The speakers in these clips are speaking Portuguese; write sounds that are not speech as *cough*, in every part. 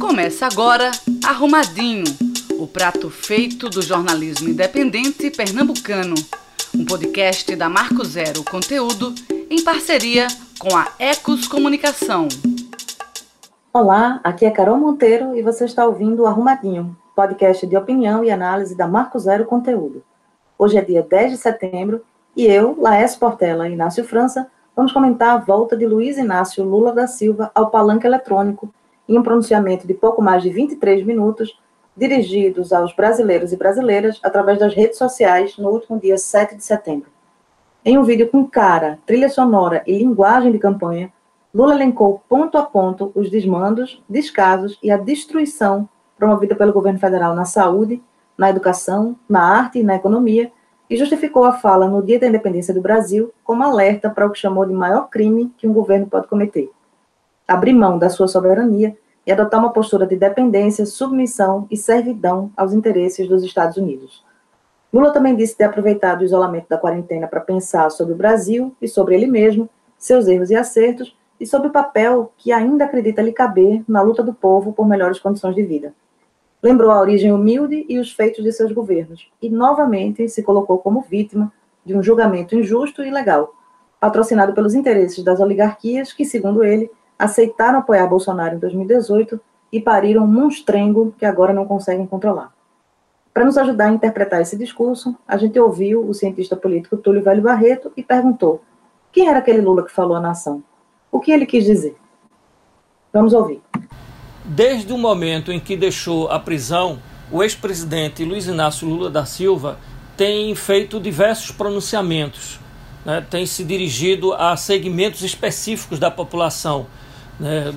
Começa agora Arrumadinho, o prato feito do jornalismo independente pernambucano. Um podcast da Marco Zero Conteúdo em parceria com a Ecos Comunicação. Olá, aqui é Carol Monteiro e você está ouvindo Arrumadinho, podcast de opinião e análise da Marco Zero Conteúdo. Hoje é dia 10 de setembro e eu, Laércio Portela e Inácio França vamos comentar a volta de Luiz Inácio Lula da Silva ao palanque eletrônico em um pronunciamento de pouco mais de 23 minutos, dirigidos aos brasileiros e brasileiras através das redes sociais no último dia 7 de setembro. Em um vídeo com cara, trilha sonora e linguagem de campanha, Lula elencou ponto a ponto os desmandos, descasos e a destruição promovida pelo governo federal na saúde, na educação, na arte e na economia, e justificou a fala no Dia da Independência do Brasil como alerta para o que chamou de maior crime que um governo pode cometer: abrir mão da sua soberania e adotar uma postura de dependência, submissão e servidão aos interesses dos Estados Unidos. Lula também disse ter aproveitado o isolamento da quarentena para pensar sobre o Brasil e sobre ele mesmo, seus erros e acertos, e sobre o papel que ainda acredita lhe caber na luta do povo por melhores condições de vida. Lembrou a origem humilde e os feitos de seus governos, e novamente se colocou como vítima de um julgamento injusto e ilegal, patrocinado pelos interesses das oligarquias que, segundo ele, aceitaram apoiar Bolsonaro em 2018 e pariram um monstrengo que agora não conseguem controlar. Para nos ajudar a interpretar esse discurso, a gente ouviu o cientista político Túlio Velho Barreto e perguntou: quem era aquele Lula que falou à nação? O que ele quis dizer? Vamos ouvir. Desde o momento em que deixou a prisão, o ex-presidente Luiz Inácio Lula da Silva tem feito diversos pronunciamentos, né? tem se dirigido a segmentos específicos da população né,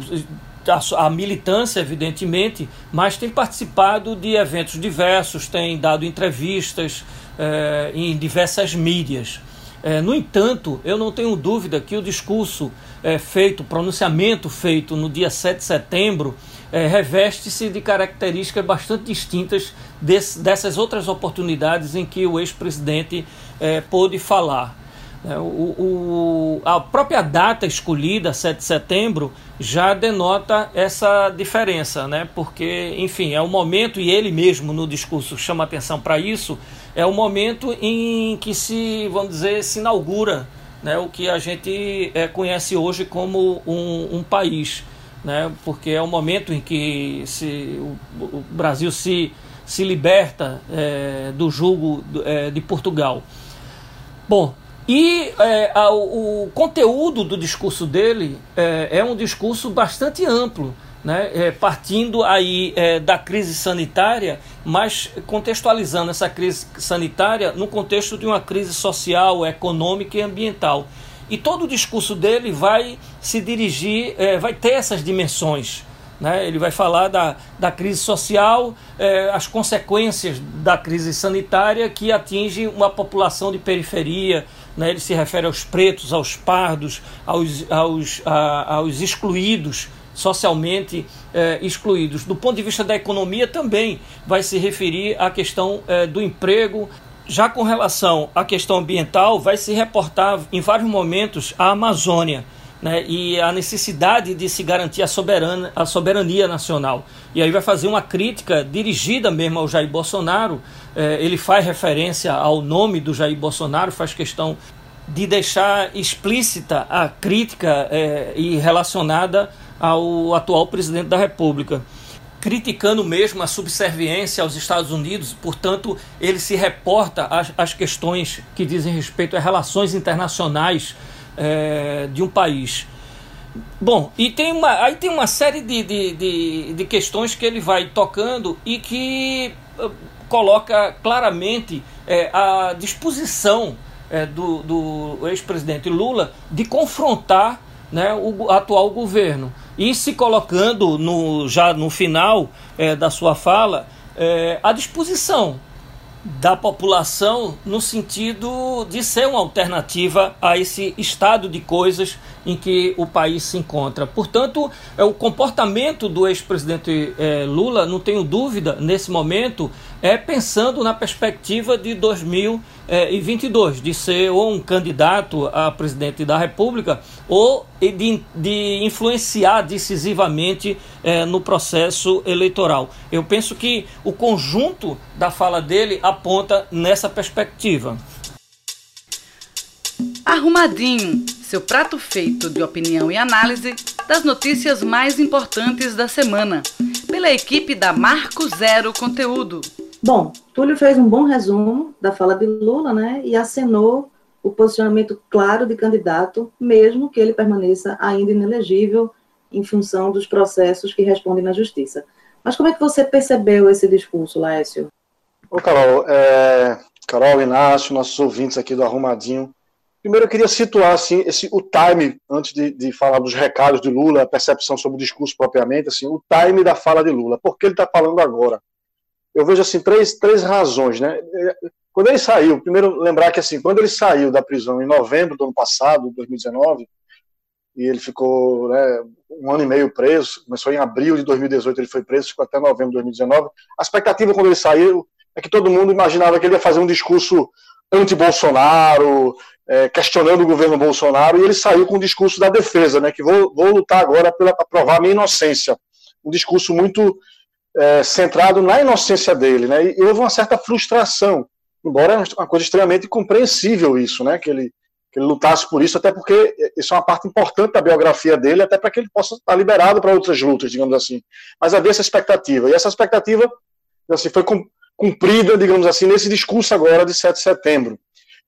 a, a, militância, evidentemente, mas tem participado de eventos diversos, tem dado entrevistas eh, em diversas mídias. Eh, no entanto, eu não tenho dúvida que o discurso eh, feito, o pronunciamento feito no dia 7 de setembro, reveste-se de características bastante distintas desse, dessas outras oportunidades em que o ex-presidente pôde falar. É, o, o, a própria data escolhida, 7 de setembro, já denota essa diferença, né? porque, enfim, é o momento, e ele mesmo no discurso chama atenção para isso, é o momento em que se, vamos dizer, se inaugura né, o que a gente é, conhece hoje como um, um país, né? porque é o momento em que se, o, o Brasil se, se liberta é, do jugo é, de Portugal. Bom, e é, a, o conteúdo do discurso dele é, é um discurso bastante amplo, né? É, partindo aí é, da crise sanitária, mas contextualizando essa crise sanitária no contexto de uma crise social, econômica e ambiental. E todo o discurso dele vai se dirigir, é, vai ter essas dimensões. Né? Ele vai falar da, da crise social, é, as consequências da crise sanitária que atinge uma população de periferia, né? ele se refere aos pretos, aos pardos, aos, aos, a, aos excluídos, socialmente é, excluídos. Do ponto de vista da economia, também vai se referir à questão é, do emprego. Já com relação à questão ambiental, vai se reportar em vários momentos a Amazônia. Né, e a necessidade de se garantir a, soberana, a soberania nacional. E aí vai fazer uma crítica dirigida mesmo ao Jair Bolsonaro, é, ele faz referência ao nome do Jair Bolsonaro, faz questão de deixar explícita a crítica é, e relacionada ao atual presidente da República. Criticando mesmo a subserviência aos Estados Unidos, portanto, ele se reporta às, às questões que dizem respeito às relações internacionais é, de um país. Bom, e tem uma, aí tem uma série de, de, de, de questões que ele vai tocando e que coloca claramente é, a disposição é, do, do ex-presidente Lula de confrontar né, o atual governo e se colocando no, já no final é, da sua fala é, à disposição da população no sentido de ser uma alternativa a esse estado de coisas em que o país se encontra. Portanto, é o comportamento do ex-presidente é, Lula, não tenho dúvida, nesse momento, é pensando na perspectiva de 2022, de ser ou um candidato a presidente da República ou de, de influenciar decisivamente é, no processo eleitoral. Eu penso que o conjunto da fala dele aponta nessa perspectiva. Arrumadinho, seu prato feito de opinião e análise das notícias mais importantes da semana, pela equipe da Marco Zero Conteúdo. Bom, Túlio fez um bom resumo da fala de Lula, né, e acenou o posicionamento claro de candidato, mesmo que ele permaneça ainda inelegível em função dos processos que respondem na justiça. Mas como é que você percebeu esse discurso, Laércio? Ô, Carol, é... Carol, Inácio, nossos ouvintes aqui do Arrumadinho. Primeiro eu queria situar assim, esse, o time, antes de, de falar dos recados de Lula, a percepção sobre o discurso propriamente, assim, o time da fala de Lula. Por que ele está falando agora? Eu vejo assim, três, três razões. Né? Quando ele saiu, primeiro lembrar que assim, quando ele saiu da prisão em novembro do ano passado, 2019, e ele ficou né, um ano e meio preso, começou em abril de 2018, ele foi preso, ficou até novembro de 2019. A expectativa quando ele saiu é que todo mundo imaginava que ele ia fazer um discurso anti-Bolsonaro, é, questionando o governo Bolsonaro, e ele saiu com o discurso da defesa, né, que vou, vou lutar agora para provar minha inocência. Um discurso muito é, centrado na inocência dele, né, e houve uma certa frustração embora uma coisa extremamente compreensível isso, né, que ele, que ele lutasse por isso, até porque isso é uma parte importante da biografia dele, até para que ele possa estar liberado para outras lutas, digamos assim. Mas havia essa expectativa, e essa expectativa assim, foi cumprida, digamos assim, nesse discurso agora de 7 de setembro,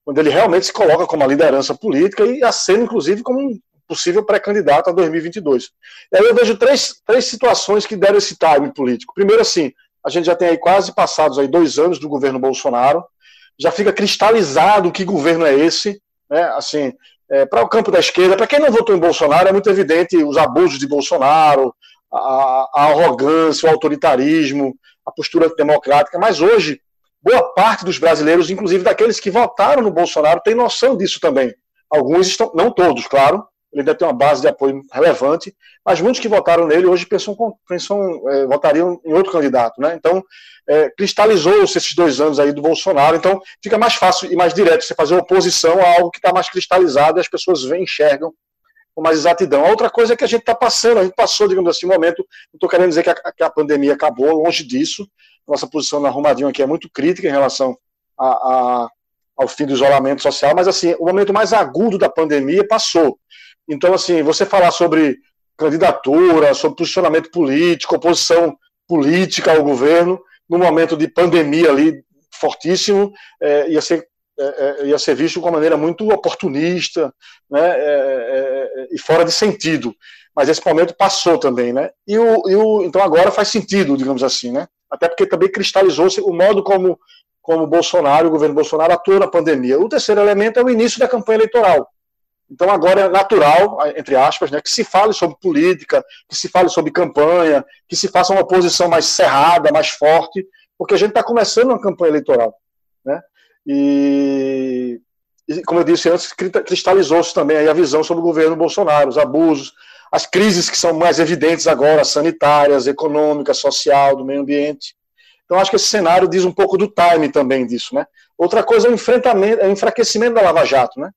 quando ele realmente se coloca como uma liderança política e acena, inclusive, como um possível pré-candidato a 2022. E aí eu vejo três, três situações que deram esse time político. Primeiro, assim, a gente já tem aí quase passados aí dois anos do governo Bolsonaro, já fica cristalizado que governo é esse, né? Assim, é, para o campo da esquerda, para quem não votou em Bolsonaro, é muito evidente os abusos de Bolsonaro, a, a arrogância, o autoritarismo, a postura democrática, mas hoje, boa parte dos brasileiros, inclusive daqueles que votaram no Bolsonaro, tem noção disso também. Alguns estão, não todos, claro, ele ainda tem uma base de apoio relevante, mas muitos que votaram nele hoje pensam, pensam é, votariam em outro candidato, né? Então, é, cristalizou-se esses dois anos aí do Bolsonaro, então fica mais fácil e mais direto você fazer oposição a algo que está mais cristalizado e as pessoas veem, enxergam com mais exatidão. A outra coisa é que a gente está passando, a gente passou, digamos assim, um momento, não estou querendo dizer que a, que a, pandemia acabou, longe disso, nossa posição na Arrumadinho aqui é muito crítica em relação a, a, ao fim do isolamento social, mas assim, o momento mais agudo da pandemia passou. Então, assim, você falar sobre candidatura, sobre posicionamento político, oposição política ao governo, no momento de pandemia ali fortíssimo, é, ia, ser, é, é ia ser visto de uma maneira muito oportunista né, é, é, e fora de sentido. Mas esse momento passou também, né? E o, e o, então agora faz sentido, digamos assim, né? Até porque também cristalizou-se o modo como, como Bolsonaro, o governo Bolsonaro atuou na pandemia. O terceiro elemento é o início da campanha eleitoral. Então agora é natural, entre aspas, né, que se fale sobre política, que se fale sobre campanha, que se faça uma oposição mais cerrada, mais forte, porque a gente está começando uma campanha eleitoral. Né? E, como eu disse antes, cristalizou-se também a visão sobre o governo Bolsonaro, os abusos, as crises que são mais evidentes agora, sanitárias, econômicas, social, do meio ambiente. Então acho que esse cenário diz um pouco do time também disso. Né? Outra coisa é o enfrentamento, é o enfraquecimento da Lava Jato. Né?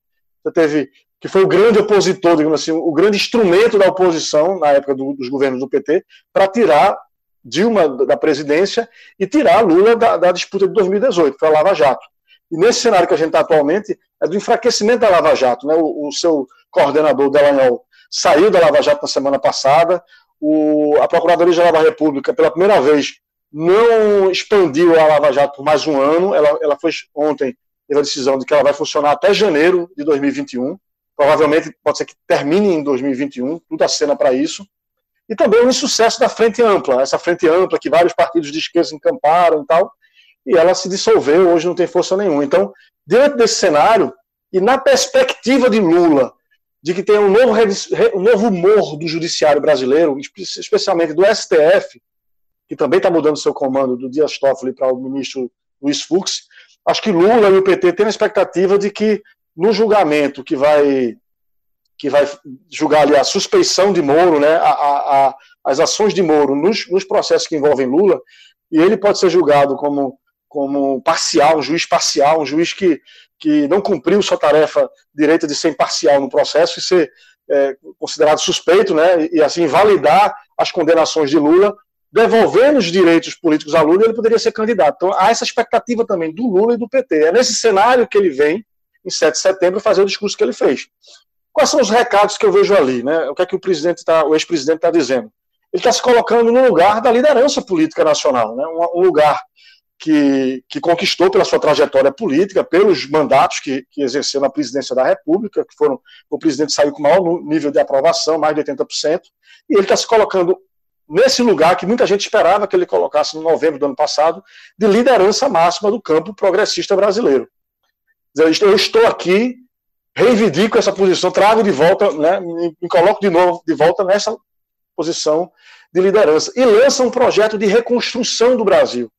Você teve que foi o grande opositor, digamos assim, o grande instrumento da oposição na época do, dos governos do PT para tirar Dilma da presidência e tirar Lula da, da disputa de 2018, para a Lava Jato. E nesse cenário que a gente está atualmente, é do enfraquecimento da Lava Jato. Né? O, o seu coordenador, Delanhol, saiu da Lava Jato na semana passada, o, a Procuradoria-Geral da República, pela primeira vez, não expandiu a Lava Jato por mais um ano, ela, ela foi ontem, teve a decisão de que ela vai funcionar até janeiro de 2021, provavelmente pode ser que termine em 2021, tudo acena para isso. E também o insucesso da frente ampla, essa frente ampla que vários partidos de esquerda encamparam e tal, e ela se dissolveu, hoje não tem força nenhuma. Então, diante desse cenário, e na perspectiva de Lula, de que tem um novo, um novo humor do judiciário brasileiro, especialmente do STF, que também está mudando seu comando do Dias Toffoli para o ministro Luiz Fux, acho que Lula e o PT têm a expectativa de que no julgamento que vai que vai julgar ali a suspeição de Moro, né, a, a, as ações de Moro nos, nos, processos que envolvem Lula, e ele pode ser julgado como, como parcial, um juiz parcial, um juiz que, que não cumpriu sua tarefa direita de ser imparcial no processo e ser, é, considerado suspeito, né, e assim validar as condenações de Lula, devolvendo os direitos políticos a Lula, ele poderia ser candidato. Então há essa expectativa também do Lula e do PT. É nesse cenário que ele vem, em 7 de setembro, fazer o discurso que ele fez. Quais são os recados que eu vejo ali? Né? O que é que o presidente tá, o ex-presidente está dizendo? Ele está se colocando no lugar da liderança política nacional, né? um, um lugar que, que, conquistou pela sua trajetória política, pelos mandatos que, que, exerceu na presidência da República, que foram o presidente saiu com o maior nível de aprovação, mais de 80%, e ele está se colocando nesse lugar que muita gente esperava que ele colocasse no novembro do ano passado, de liderança máxima do campo progressista brasileiro. Eu estou aqui, reivindico essa posição, trago de volta, né, me coloco de novo de volta nessa posição de liderança e lança um projeto de reconstrução do Brasil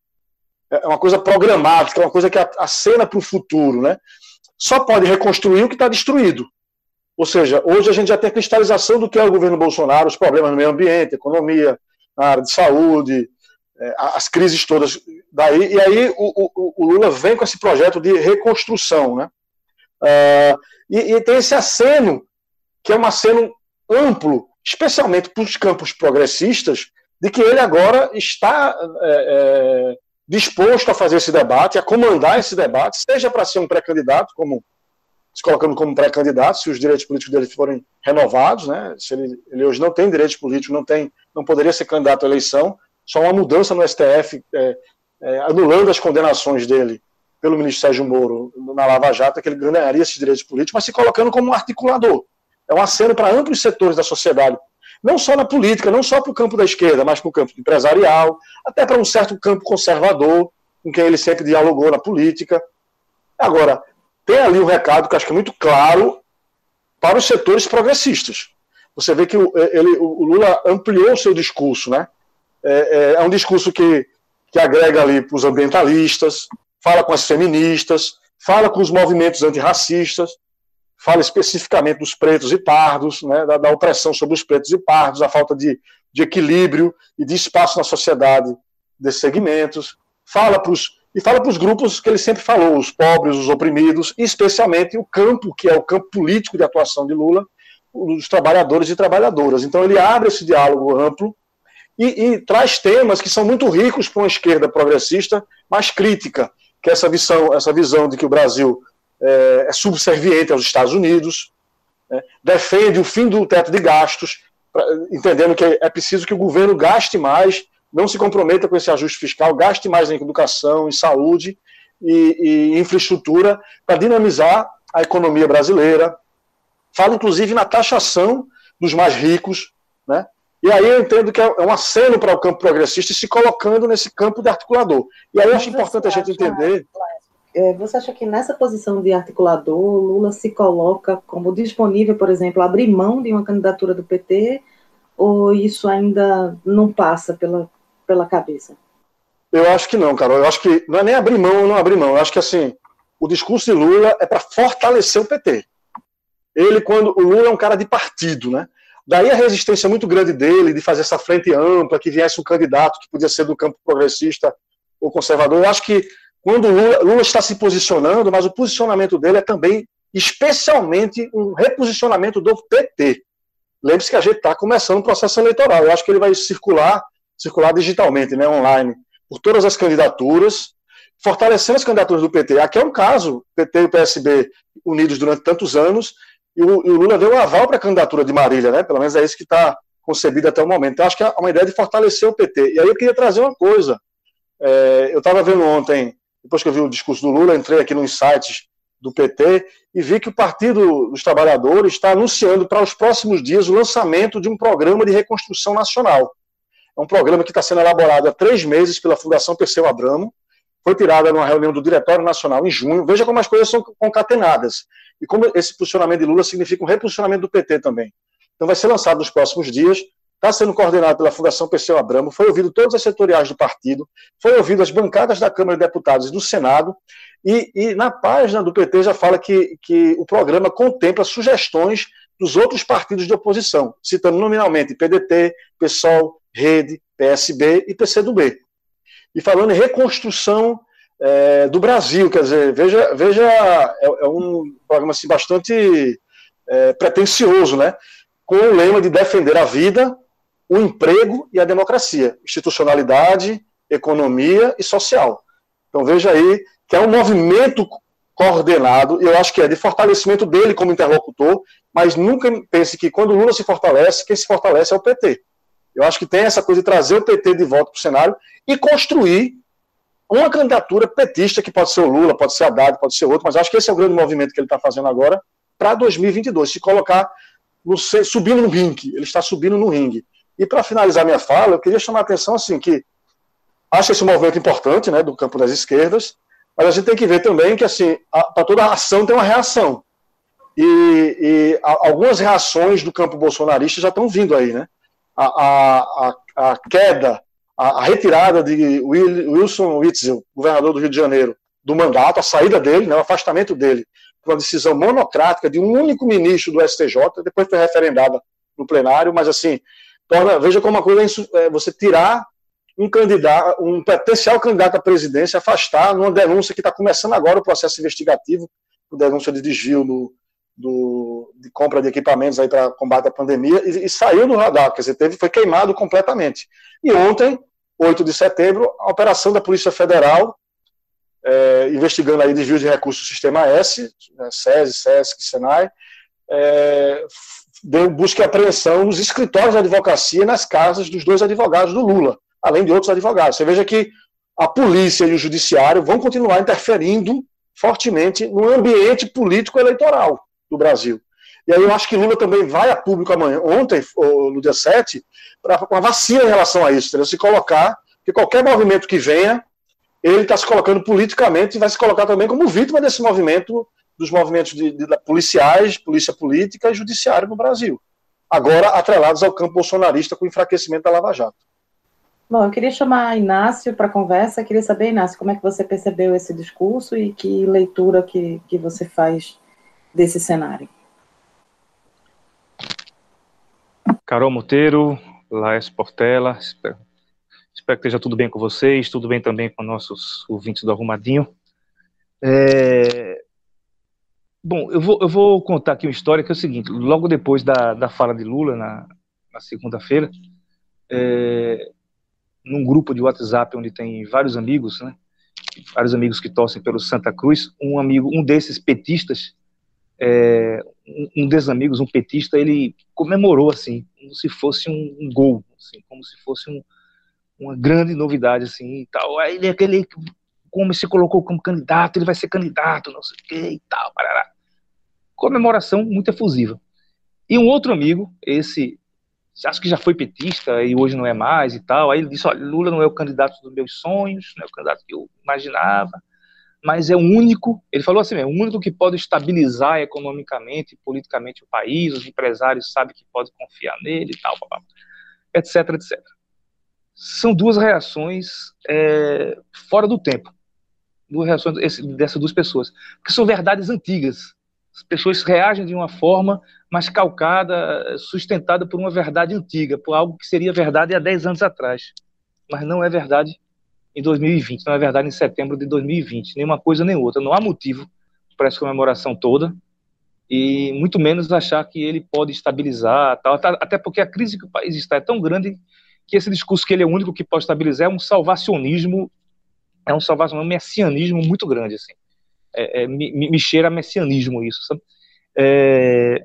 é uma coisa programática, é uma coisa que acena para o futuro, né? Só pode reconstruir o que está destruído. Ou seja, hoje a gente já tem a cristalização do que é o governo Bolsonaro, os problemas no meio ambiente, economia, na área de saúde, é, as crises todas daí, e aí o, o, o, Lula vem com esse projeto de reconstrução, né? Uh, e, e, tem esse aceno, que é um aceno amplo, especialmente para os campos progressistas, de que ele agora está é, é, disposto a fazer esse debate, a comandar esse debate, seja para ser um pré-candidato, como se colocando como pré-candidato, se os direitos políticos dele forem renovados, né? Se ele, ele, hoje não tem direitos políticos, não tem, não poderia ser candidato à eleição, só uma mudança no STF é, é, anulando as condenações dele pelo ministro Sérgio Moro na Lava Jato, que ele ganharia esses direitos políticos, mas se colocando como um articulador. É um aceno para amplos setores da sociedade, não só na política, não só para o campo da esquerda, mas para o campo empresarial, até para um certo campo conservador, com quem ele sempre dialogou na política. Agora, tem ali um recado que acho que é muito claro para os setores progressistas. Você vê que o, ele, o Lula ampliou o seu discurso, né? É, é, é um discurso que, que agrega ali para os ambientalistas, fala com as feministas, fala com os movimentos antirracistas, fala especificamente dos pretos e pardos, né, da, da, opressão sobre os pretos e pardos, a falta de, de equilíbrio e de espaço na sociedade desses segmentos, fala pros, e fala para os grupos que ele sempre falou, os pobres, os oprimidos, e especialmente o campo, que é o campo político de atuação de Lula, os trabalhadores e trabalhadoras. Então ele abre esse diálogo amplo e, e traz temas que são muito ricos para uma esquerda progressista, mas crítica, que é essa visão, essa visão de que o Brasil é, é subserviente aos Estados Unidos, né, defende o fim do teto de gastos, pra, entendendo que é preciso que o governo gaste mais, não se comprometa com esse ajuste fiscal, gaste mais em educação, em saúde e, e infraestrutura para dinamizar a economia brasileira. Fala, inclusive, na taxação dos mais ricos, né? E aí eu entendo que é um aceno para o campo progressista e se colocando nesse campo de articulador. E aí eu acho importante a gente entender é, você acha que nessa posição de articulador, Lula se coloca como disponível, por exemplo, abrir mão de uma candidatura do PT, ou isso ainda não passa pela, pela cabeça? Eu acho que não, Carol. Eu acho que não é nem abrir mão ou não abrir mão. Eu acho que assim, o discurso de Lula é para fortalecer o PT. Ele, quando. O Lula é um cara de partido, né? Daí a resistência muito grande dele de fazer essa frente ampla, que viesse um candidato que podia ser do campo progressista ou conservador. Eu acho que quando Lula, Lula está se posicionando, mas o posicionamento dele é também, especialmente, um reposicionamento do PT. Lembre-se que a gente está começando o processo eleitoral. Eu acho que ele vai circular, circular digitalmente, né, online, por todas as candidaturas, fortalecendo as candidaturas do PT. Aqui é um caso, PT e o PSB unidos durante tantos anos, e o, e o Lula deu um aval para a candidatura de Marília, né? Pelo menos é isso que está concebido até o momento. Então, acho que é uma ideia de fortalecer o PT. E aí eu queria trazer uma coisa. É, eu estava vendo ontem depois que eu vi o discurso do Lula, entrei aqui nos sites do PT e vi que o Partido dos Trabalhadores está anunciando para os próximos dias o lançamento de um programa de reconstrução nacional. É um programa que está sendo elaborado há três meses pela Fundação Perseu Abramo, foi tirada numa reunião do Diretório Nacional em junho. Veja como as coisas são concatenadas. E como esse posicionamento de Lula significa um reposicionamento do PT também. Então vai ser lançado nos próximos dias está sendo coordenado pela Fundação Perseu Abramo, foi ouvido todos os setoriais do partido, foi ouvido as bancadas da Câmara de Deputados e do Senado, e, e na página do PT já fala que, que o programa contempla sugestões dos outros partidos de oposição, citando nominalmente PDT, PSOL, Rede, PSB e PCdoB. E falando em reconstrução é, do Brasil, quer dizer, veja, veja é, é um programa assim, bastante é, pretencioso, né? com o lema de defender a vida, o emprego e a democracia, institucionalidade, economia e social. Então veja aí que é um movimento coordenado, e eu acho que é de fortalecimento dele como interlocutor, mas nunca pense que quando o Lula se fortalece, quem se fortalece é o PT. Eu acho que tem essa coisa de trazer o PT de volta para o cenário e construir uma candidatura petista, que pode ser o Lula, pode ser Haddad, pode ser outro, mas acho que esse é o grande movimento que ele está fazendo agora para 2022, se colocar no, subindo no ringue, ele está subindo no ringue. E para finalizar minha fala, eu queria chamar a atenção assim que acho esse movimento importante, né, do campo das esquerdas, mas a gente tem que ver também que assim, para toda ação tem uma reação. E, e a, algumas reações do campo bolsonarista já estão vindo aí, né? A, a, a queda a, retirada de Wilson Witzel, governador do Rio de Janeiro, do mandato, a saída dele, né, o afastamento dele, por uma decisão monocrática de um único ministro do STJ, depois foi referendada no plenário, mas assim, torna, veja como uma coisa é, é você tirar um candidato, um potencial candidato à presidência, afastar numa denúncia que está começando agora o processo investigativo, denúncia de desvio do, do, de compra de equipamentos aí para combate à pandemia e, e, saiu do radar, quer dizer, teve, foi queimado completamente. E ontem, 8 de setembro, a operação da Polícia Federal, é, investigando aí desvio de recursos do Sistema S, né, SESI, SESC, SENAI, é, deu busca e apreensão nos escritórios de advocacia nas casas dos dois advogados do Lula, além de outros advogados. Você veja que a polícia e o judiciário vão continuar interferindo fortemente no ambiente político eleitoral do Brasil. E aí eu acho que Lula também vai a público amanhã, ontem, no dia 7, para uma vacina em relação a isso, se colocar, que qualquer movimento que venha, ele está se colocando politicamente e vai se colocar também como vítima desse movimento, dos movimentos de, de, de policiais, polícia política e judiciário no Brasil. Agora atrelados ao campo bolsonarista com o enfraquecimento da Lava Jato. Bom, eu queria chamar Inácio para a conversa. Eu queria saber, Inácio, como é que você percebeu esse discurso e que leitura que, que você faz desse cenário. Carol Monteiro, Laes Portela, espero, espero, que esteja tudo bem com vocês, tudo bem também com nossos ouvintes do Arrumadinho. É... Bom, eu vou, eu vou contar aqui uma história que é o seguinte, logo depois da, da fala de Lula, na, na segunda-feira, é, num grupo de WhatsApp onde tem vários amigos, né, vários amigos que torcem pelo Santa Cruz, um amigo, um desses petistas, é, um, um desses amigos, um petista, ele comemorou assim, como se fosse um, um gol, assim, como se fosse um, uma grande novidade assim e tal. Aí ele aquele como se colocou como candidato, ele vai ser candidato, não sei o que e tal, parará. Comemoração muito efusiva. E um outro amigo, esse acho que já foi petista e hoje não é mais e tal. Aí ele disse: olha, Lula não é o candidato dos meus sonhos, não é o candidato que eu imaginava mas é o único, ele falou assim, é o único que pode estabilizar economicamente e politicamente o país, os empresários sabem que pode confiar nele e tal, etc, etc. São duas reações é, fora do tempo, duas reações dessas duas pessoas, que são verdades antigas. As pessoas reagem de uma forma, mas calcada, sustentada por uma verdade antiga, por algo que seria verdade há 10 anos atrás, mas não é verdade em 2020, não é verdade, em setembro de 2020, nenhuma coisa nem outra. Não há motivo para essa comemoração toda e muito menos achar que ele pode estabilizar, tal, até porque a crise que o país está é tão grande que esse discurso que ele é o único que pode estabilizar é um salvacionismo, é um salvacionismo, um messianismo muito grande, assim. É, é, me, me, cheira a messianismo isso, sabe? É,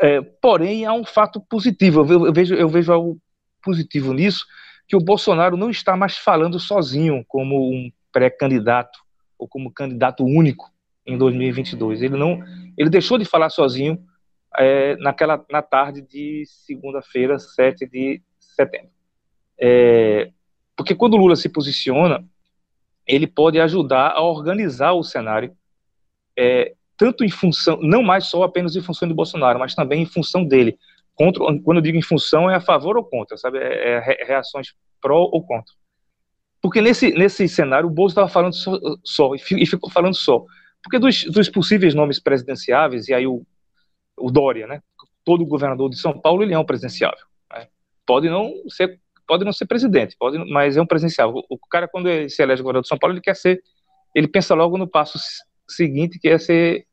é, porém, há um fato positivo, eu, eu, vejo, eu vejo algo positivo nisso, que o Bolsonaro não está mais falando sozinho como um pré-candidato ou como candidato único em 2022. Ele não, ele deixou de falar sozinho é, naquela na tarde de segunda-feira, 7 de setembro. É, porque quando o Lula se posiciona, ele pode ajudar a organizar o cenário, é, tanto em função, não mais só apenas em função de Bolsonaro, mas também em função dele contra, quando eu digo em função, é a favor ou contra, sabe? É, é reações pró ou contra. Porque nesse, nesse cenário, o Bolsonaro estava falando só, só, e ficou falando só. Porque dos, dos possíveis nomes presidenciáveis, e aí o, o Dória, né? Todo governador de São Paulo, ele é um presidenciável. Né? Pode não ser pode não ser presidente, pode, mas é um presidenciável. O, o cara, quando ele se elege governador de São Paulo, ele quer ser, ele pensa logo no passo seguinte, que é ser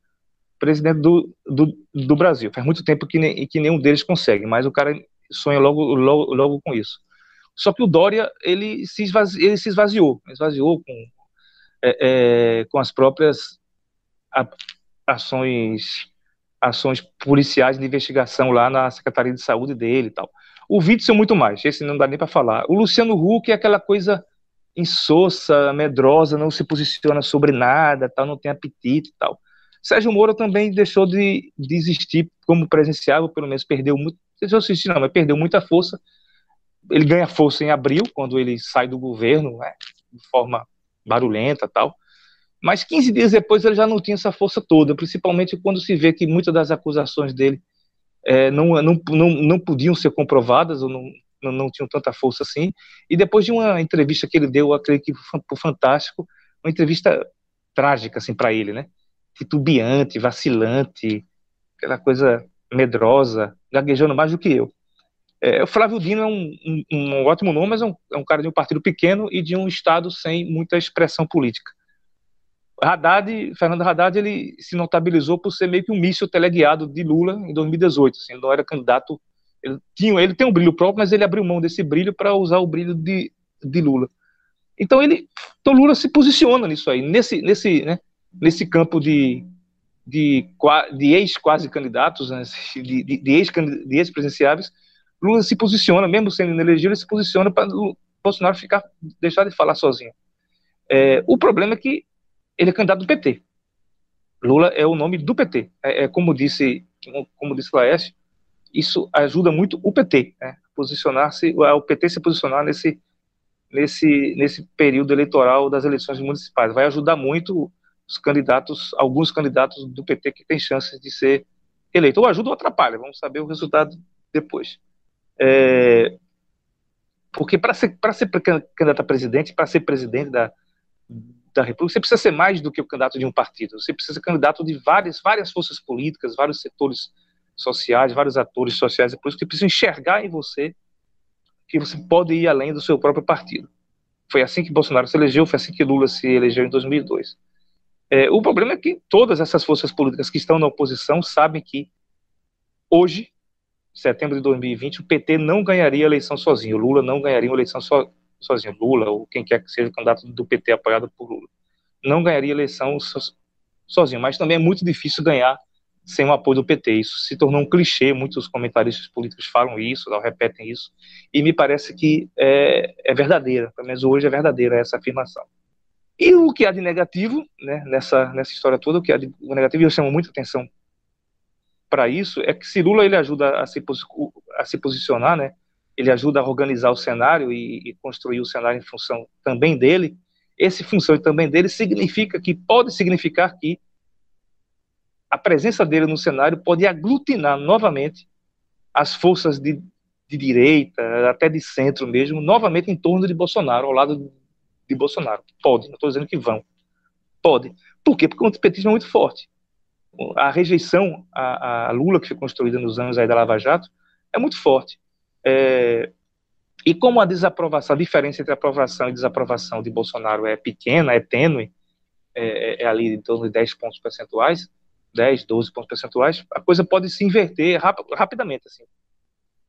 presidente do, do, do Brasil. Faz muito tempo que, ne, que nenhum deles consegue, mas o cara sonha logo, logo, logo com isso. Só que o Dória, ele se, esvazi, ele se esvaziou, esvaziou com, é, é, com as próprias ações ações policiais de investigação lá na Secretaria de Saúde dele e tal. O Witzel muito mais, esse não dá nem para falar. O Luciano Huck é aquela coisa insossa, medrosa, não se posiciona sobre nada, tal, não tem apetite e tal. Sérgio Moro também deixou de, de existir como presenciável, pelo menos perdeu muito, assistir não, mas perdeu muita força. Ele ganha força em abril, quando ele sai do governo, né, de forma barulhenta tal. Mas 15 dias depois ele já não tinha essa força toda, principalmente quando se vê que muitas das acusações dele é, não, não, não, não podiam ser comprovadas ou não, não, não, tinham tanta força assim. E depois de uma entrevista que ele deu, acredito que o Fantástico, uma entrevista trágica assim para ele, né? Titubeante, vacilante, aquela coisa medrosa, gaguejando mais do que eu. É, o Flávio Dino é um, um, um ótimo nome, mas é um, é um cara de um partido pequeno e de um estado sem muita expressão política. Haddad, Fernando Haddad, ele se notabilizou por ser meio que um míssil teleguiado de Lula em 2018. Assim, ele não era candidato. Ele, tinha, ele tem um brilho próprio, mas ele abriu mão desse brilho para usar o brilho de, de Lula. Então ele, então Lula se posiciona nisso aí, nesse, nesse, né, nesse campo de, de, de ex quase candidatos, né, *laughs* de, de, de ex de ex. Lula se posiciona, mesmo sendo inelegível, ele se posiciona para Bolsonaro ficar deixar de falar sozinho. É, o problema é que ele é candidato do PT. Lula é o nome do PT. É, é como disse, como disse Laércio, isso ajuda muito o PT, né? posicionar-se, o PT se posicionar nesse nesse nesse período eleitoral das eleições municipais. Vai ajudar muito os candidatos, alguns candidatos do PT que têm chances de ser eleito. Ou ajuda ou atrapalha. Vamos saber o resultado depois. É, porque para ser para ser candidato a presidente, para ser presidente da da República, você precisa ser mais do que o candidato de um partido. Você precisa ser candidato de várias, várias forças políticas, vários setores sociais, vários atores sociais e políticos que precisam enxergar em você que você pode ir além do seu próprio partido. Foi assim que Bolsonaro se elegeu, foi assim que Lula se elegeu em 2002. É, o problema é que todas essas forças políticas que estão na oposição sabem que hoje, setembro de 2020, o PT não ganharia a eleição sozinho, o Lula não ganharia uma eleição so, sozinho, Lula ou quem quer que seja o candidato do PT apoiado por Lula, não ganharia eleição so, sozinho. Mas também é muito difícil ganhar sem o apoio do PT. Isso se tornou um clichê, muitos comentaristas políticos falam isso, repetem isso, e me parece que é, é verdadeira, pelo menos hoje é verdadeira essa afirmação. E o que há de negativo né, nessa, nessa história toda, o que há de negativo, e eu chamo muita atenção para isso, é que se Lula ele ajuda a se, a se posicionar, né, ele ajuda a organizar o cenário e, e construir o cenário em função também dele, esse função também dele significa que, pode significar que a presença dele no cenário pode aglutinar novamente as forças de, de direita, até de centro mesmo, novamente em torno de Bolsonaro, ao lado de Bolsonaro. Pode, não estou dizendo que vão. Pode. Por quê? Porque o antipetismo é muito forte. A rejeição a, Lula, que foi construída nos anos aí da Lava Jato, é muito forte. É, e como a desaprovação, a diferença entre aprovação e desaprovação de Bolsonaro é pequena, é tênue, é, é, é ali em torno de 10 pontos percentuais, 10, 12 pontos percentuais, a coisa pode se inverter rap rapidamente. Assim.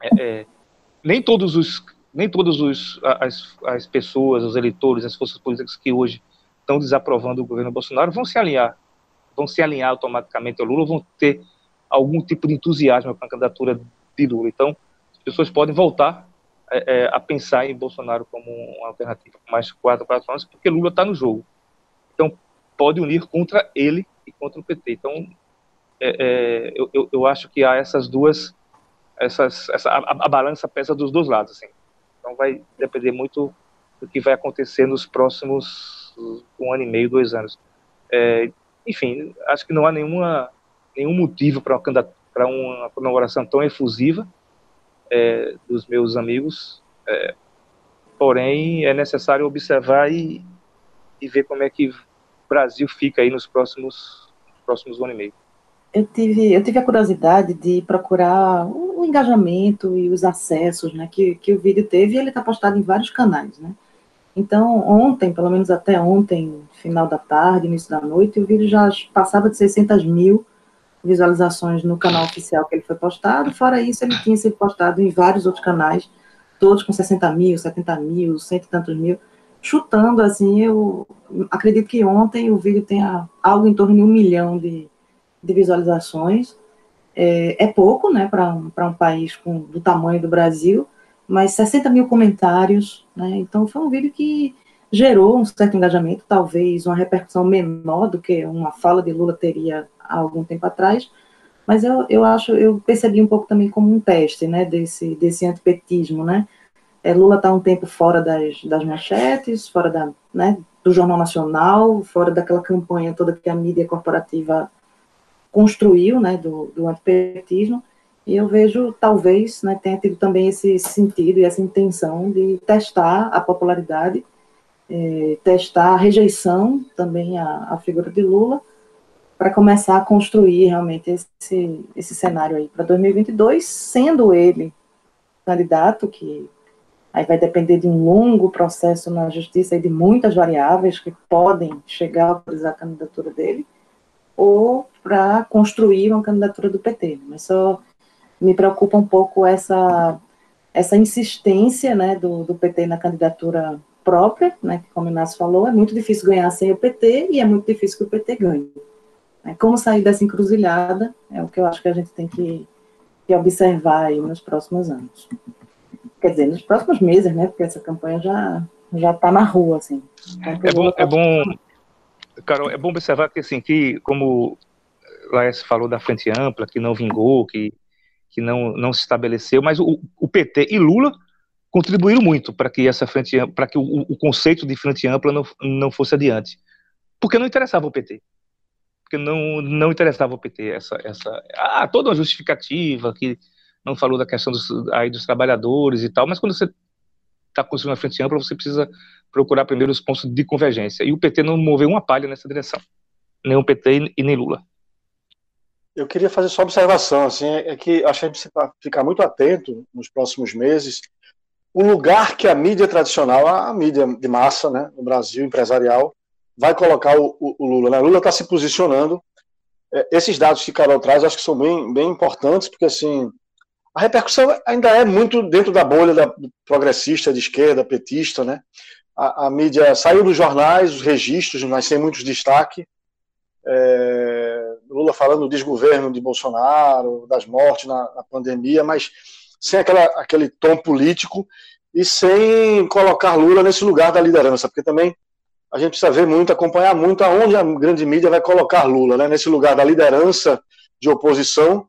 É, é, nem todos os nem todas as, as pessoas, os eleitores, as forças políticas que hoje estão desaprovando o governo Bolsonaro vão se alinhar, vão se alinhar automaticamente ao Lula, vão ter algum tipo de entusiasmo com a candidatura de Lula. Então, pessoas podem voltar é, é, a pensar em Bolsonaro como uma alternativa mais quatro, quatro anos, porque Lula está no jogo. Então, pode unir contra ele e contra o PT. Então, é, é, eu, eu, acho que há essas duas, essas, essa, a, a, balança pesa dos dois lados. Assim. Então, vai depender muito do que vai acontecer nos próximos um ano e meio, dois anos. É, enfim, acho que não há nenhuma, nenhum motivo para uma, uma comemoração tão efusiva é, dos meus amigos, é, porém é necessário observar e, e, ver como é que o Brasil fica aí nos próximos, próximos um ano e meio. Eu tive, eu tive a curiosidade de procurar o, o engajamento e os acessos né, que, que o vídeo teve, e ele está postado em vários canais, né? Então, ontem, pelo menos até ontem, final da tarde, início da noite, o vídeo já passava de 600 mil visualizações no canal oficial que ele foi postado. Fora isso, ele tinha sido postado em vários outros canais, todos com 60 mil, 70 mil, cento e tantos mil. Chutando, assim, eu acredito que ontem o vídeo tenha algo em torno de um milhão de, de visualizações. É, é pouco, né, para um, um país com, do tamanho do Brasil, mas 60 mil comentários, né, então foi um vídeo que gerou um certo engajamento, talvez uma repercussão menor do que uma fala de Lula teria há algum tempo atrás, mas eu, eu acho, eu percebi um pouco também como um teste, né, desse, desse antipetismo, né, é, Lula está um tempo fora das, das manchetes, fora da, né, do Jornal Nacional, fora daquela campanha toda que a mídia corporativa construiu, né, do, do antipetismo, e eu vejo, talvez, né, tenha tido também esse sentido e essa intenção de testar a popularidade é, testar a rejeição também à, figura de Lula, para começar a construir realmente esse, esse cenário aí para 2022, sendo ele candidato, que aí vai depender de um longo processo na justiça e de muitas variáveis que podem chegar a autorizar a candidatura dele, ou para construir uma candidatura do PT. Mas só me preocupa um pouco essa, essa insistência né, do, do PT na candidatura própria, né, como o Inácio falou, é muito difícil ganhar sem o PT e é muito difícil que o PT ganhe. É, como sair dessa encruzilhada é o que eu acho que a gente tem que, que observar aí nos próximos anos. Quer dizer, nos próximos meses, né, porque essa campanha já já está na rua, assim. É bom, é bom, Carol, é bom observar que, assim, que como Laércio falou da frente ampla, que não vingou, que, que não, não se estabeleceu, mas o, o PT e Lula contribuíram muito para que essa frente para que o, o, conceito de frente ampla não, não fosse adiante. Porque não interessava o PT. Porque não, não interessava o PT essa essa ah, toda uma justificativa que não falou da questão dos, aí dos trabalhadores e tal, mas quando você está construindo uma frente ampla, você precisa procurar primeiro os pontos de convergência. E o PT não moveu uma palha nessa direção. Nem o PT e nem Lula. Eu queria fazer só observação, assim, é que acho que a gente precisa ficar muito atento nos próximos meses o lugar que a mídia tradicional, a mídia de massa, né, no Brasil, empresarial, vai colocar o, o, o Lula. Né? Lula está se posicionando. É, esses dados que Carol traz, acho que são bem, bem importantes, porque assim, a repercussão ainda é muito dentro da bolha da, progressista, de esquerda, petista, né? A, a, mídia saiu dos jornais, os registros, mas sem muitos destaque. É, Lula falando do desgoverno de Bolsonaro, das mortes na, na pandemia, mas sem aquela, aquele tom político e sem colocar Lula nesse lugar da liderança, porque também a gente precisa ver muito, acompanhar muito aonde a grande mídia vai colocar Lula, né? nesse lugar da liderança de oposição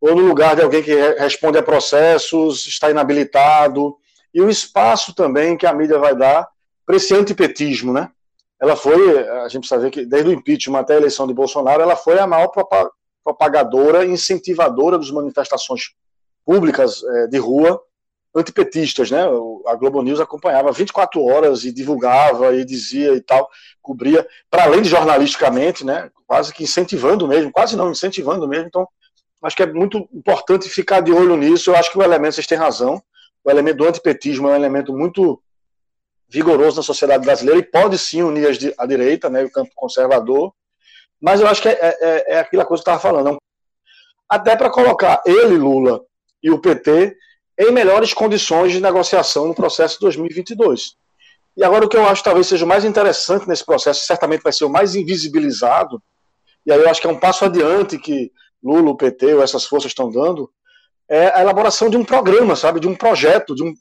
ou no lugar de alguém que responde a processos, está inabilitado, e o espaço também que a mídia vai dar para esse antipetismo, né? Ela foi, a gente precisa ver que desde o impeachment até a eleição de Bolsonaro, ela foi a maior propagadora, incentivadora das manifestações públicas é, de rua antipetistas, né? A Globo News acompanhava 24 horas e divulgava e dizia e tal, cobria, para além de jornalisticamente, né? Quase que incentivando mesmo, quase não, incentivando mesmo. Então, acho que é muito importante ficar de olho nisso. Eu acho que o elemento, vocês têm razão, o elemento do antipetismo é um elemento muito vigoroso na sociedade brasileira e pode sim unir a direita, né? O campo conservador. Mas eu acho que é, é, é aquela coisa que eu estava falando. Até para colocar ele, Lula, e o PT em melhores condições de negociação no processo de 2022. E agora o que eu acho talvez seja o mais interessante nesse processo, certamente vai ser o mais invisibilizado, e aí eu acho que é um passo adiante que Lula, o PT ou essas forças estão dando, é a elaboração de um programa, sabe, de um projeto, de, um,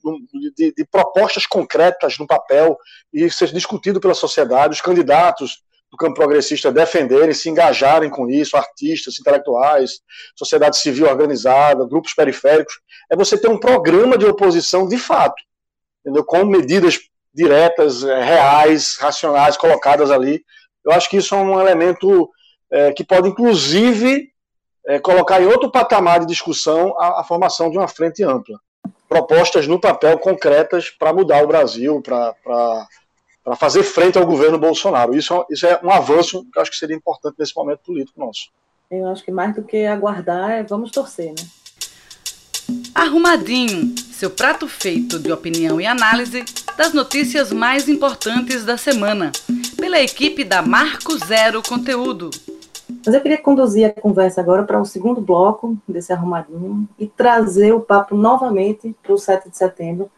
de, de propostas concretas no papel e ser discutido pela sociedade, os candidatos do campo progressista defenderem, se engajarem com isso, artistas, intelectuais, sociedade civil organizada, grupos periféricos, é você ter um programa de oposição de fato, entendeu? com medidas diretas, é, reais, racionais, colocadas ali. Eu acho que isso é um elemento é, que pode, inclusive, é, colocar em outro patamar de discussão a, a formação de uma frente ampla. Propostas no papel concretas para mudar o Brasil, para para fazer frente ao governo Bolsonaro. Isso, é isso é um avanço que eu acho que seria importante nesse momento político nosso. Eu acho que mais do que aguardar, é vamos torcer, né? Arrumadinho, seu prato feito de opinião e análise das notícias mais importantes da semana, pela equipe da Marco Zero Conteúdo. Mas eu queria conduzir a conversa agora para o segundo bloco desse arrumadinho e trazer o papo novamente para o 7 de setembro,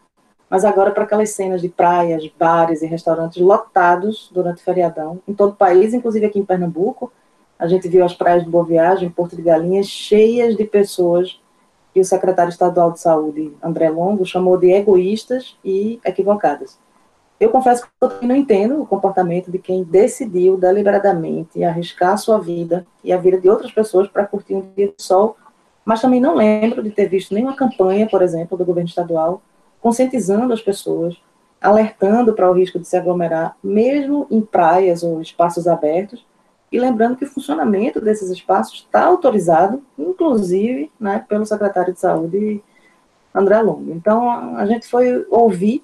mas agora para aquelas cenas de praias, bares e restaurantes lotados durante o feriadão em todo o país, inclusive aqui em Pernambuco. A gente viu as praias de Boa Viagem, Porto de Galinhas, cheias de pessoas que o secretário estadual de saúde, André Longo, chamou de egoístas e equivocadas. Eu confesso que eu não entendo o comportamento de quem decidiu deliberadamente arriscar sua vida e a vida de outras pessoas para curtir um dia de sol, mas também não lembro de ter visto nenhuma campanha, por exemplo, do governo estadual, conscientizando as pessoas, alertando para o risco de se aglomerar, mesmo em praias ou espaços abertos, e lembrando que o funcionamento desses espaços está autorizado, inclusive né, pelo secretário de Saúde, André Longo. Então, a gente foi ouvir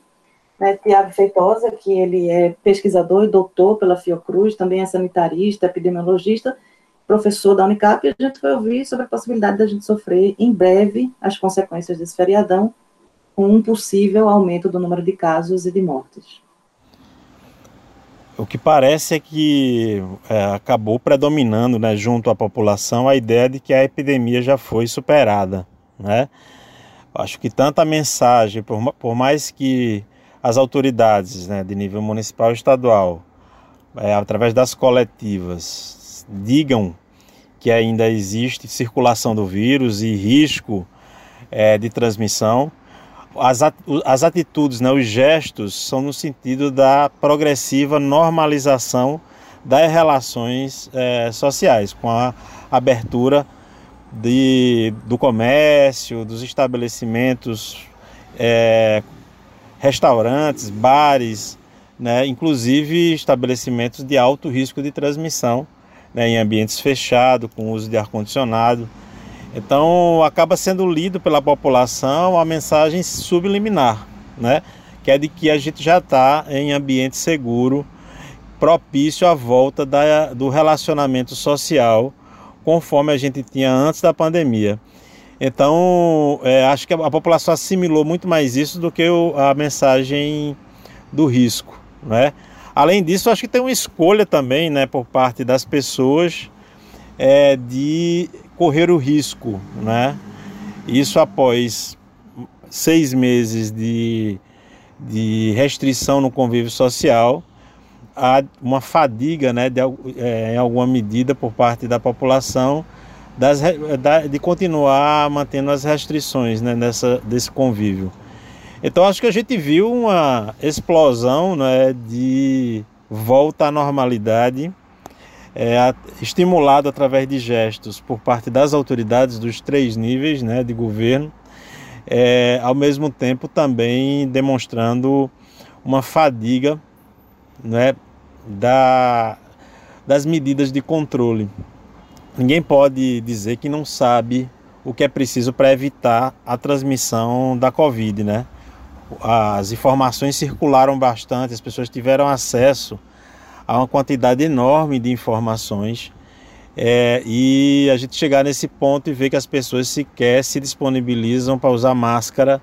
né, Tiago Feitosa, que ele é pesquisador e doutor pela Fiocruz, também é sanitarista, epidemiologista, professor da Unicap, e a gente foi ouvir sobre a possibilidade da gente sofrer em breve as consequências desse feriadão, com um possível aumento do número de casos e de mortes. O que parece é que é, acabou predominando né, junto à população a ideia de que a epidemia já foi superada. Né? Acho que tanta mensagem, por, por mais que as autoridades né, de nível municipal e estadual, é, através das coletivas, digam que ainda existe circulação do vírus e risco é, de transmissão, as, atitudes, né, os gestos são no sentido da progressiva normalização das relações é, sociais, com a abertura de, do comércio, dos estabelecimentos é, restaurantes, bares, né, inclusive estabelecimentos de alto risco de transmissão, né, em ambientes fechados, com uso de ar-condicionado. Então, acaba sendo lido pela população a mensagem subliminar, né, que é de que a gente já está em ambiente seguro, propício à volta da, do relacionamento social, conforme a gente tinha antes da pandemia. Então, é, acho que a, população assimilou muito mais isso do que o, a mensagem do risco, né? Além disso, acho que tem uma escolha também, né, por parte das pessoas é, de correr o risco, né? Isso após seis meses de, de restrição no convívio social, há uma fadiga, né, de, é, em alguma medida por parte da população das, de continuar mantendo as restrições né, nessa, desse convívio. Então acho que a gente viu uma explosão né, de volta à normalidade, é, estimulado através de gestos por parte das autoridades dos três níveis né, de governo, é, ao mesmo tempo também demonstrando uma fadiga né, da, das medidas de controle. Ninguém pode dizer que não sabe o que é preciso para evitar a transmissão da Covid, né? As informações circularam bastante, as pessoas tiveram acesso a uma quantidade enorme de informações é, e a gente chegar nesse ponto e ver que as pessoas sequer se disponibilizam para usar máscara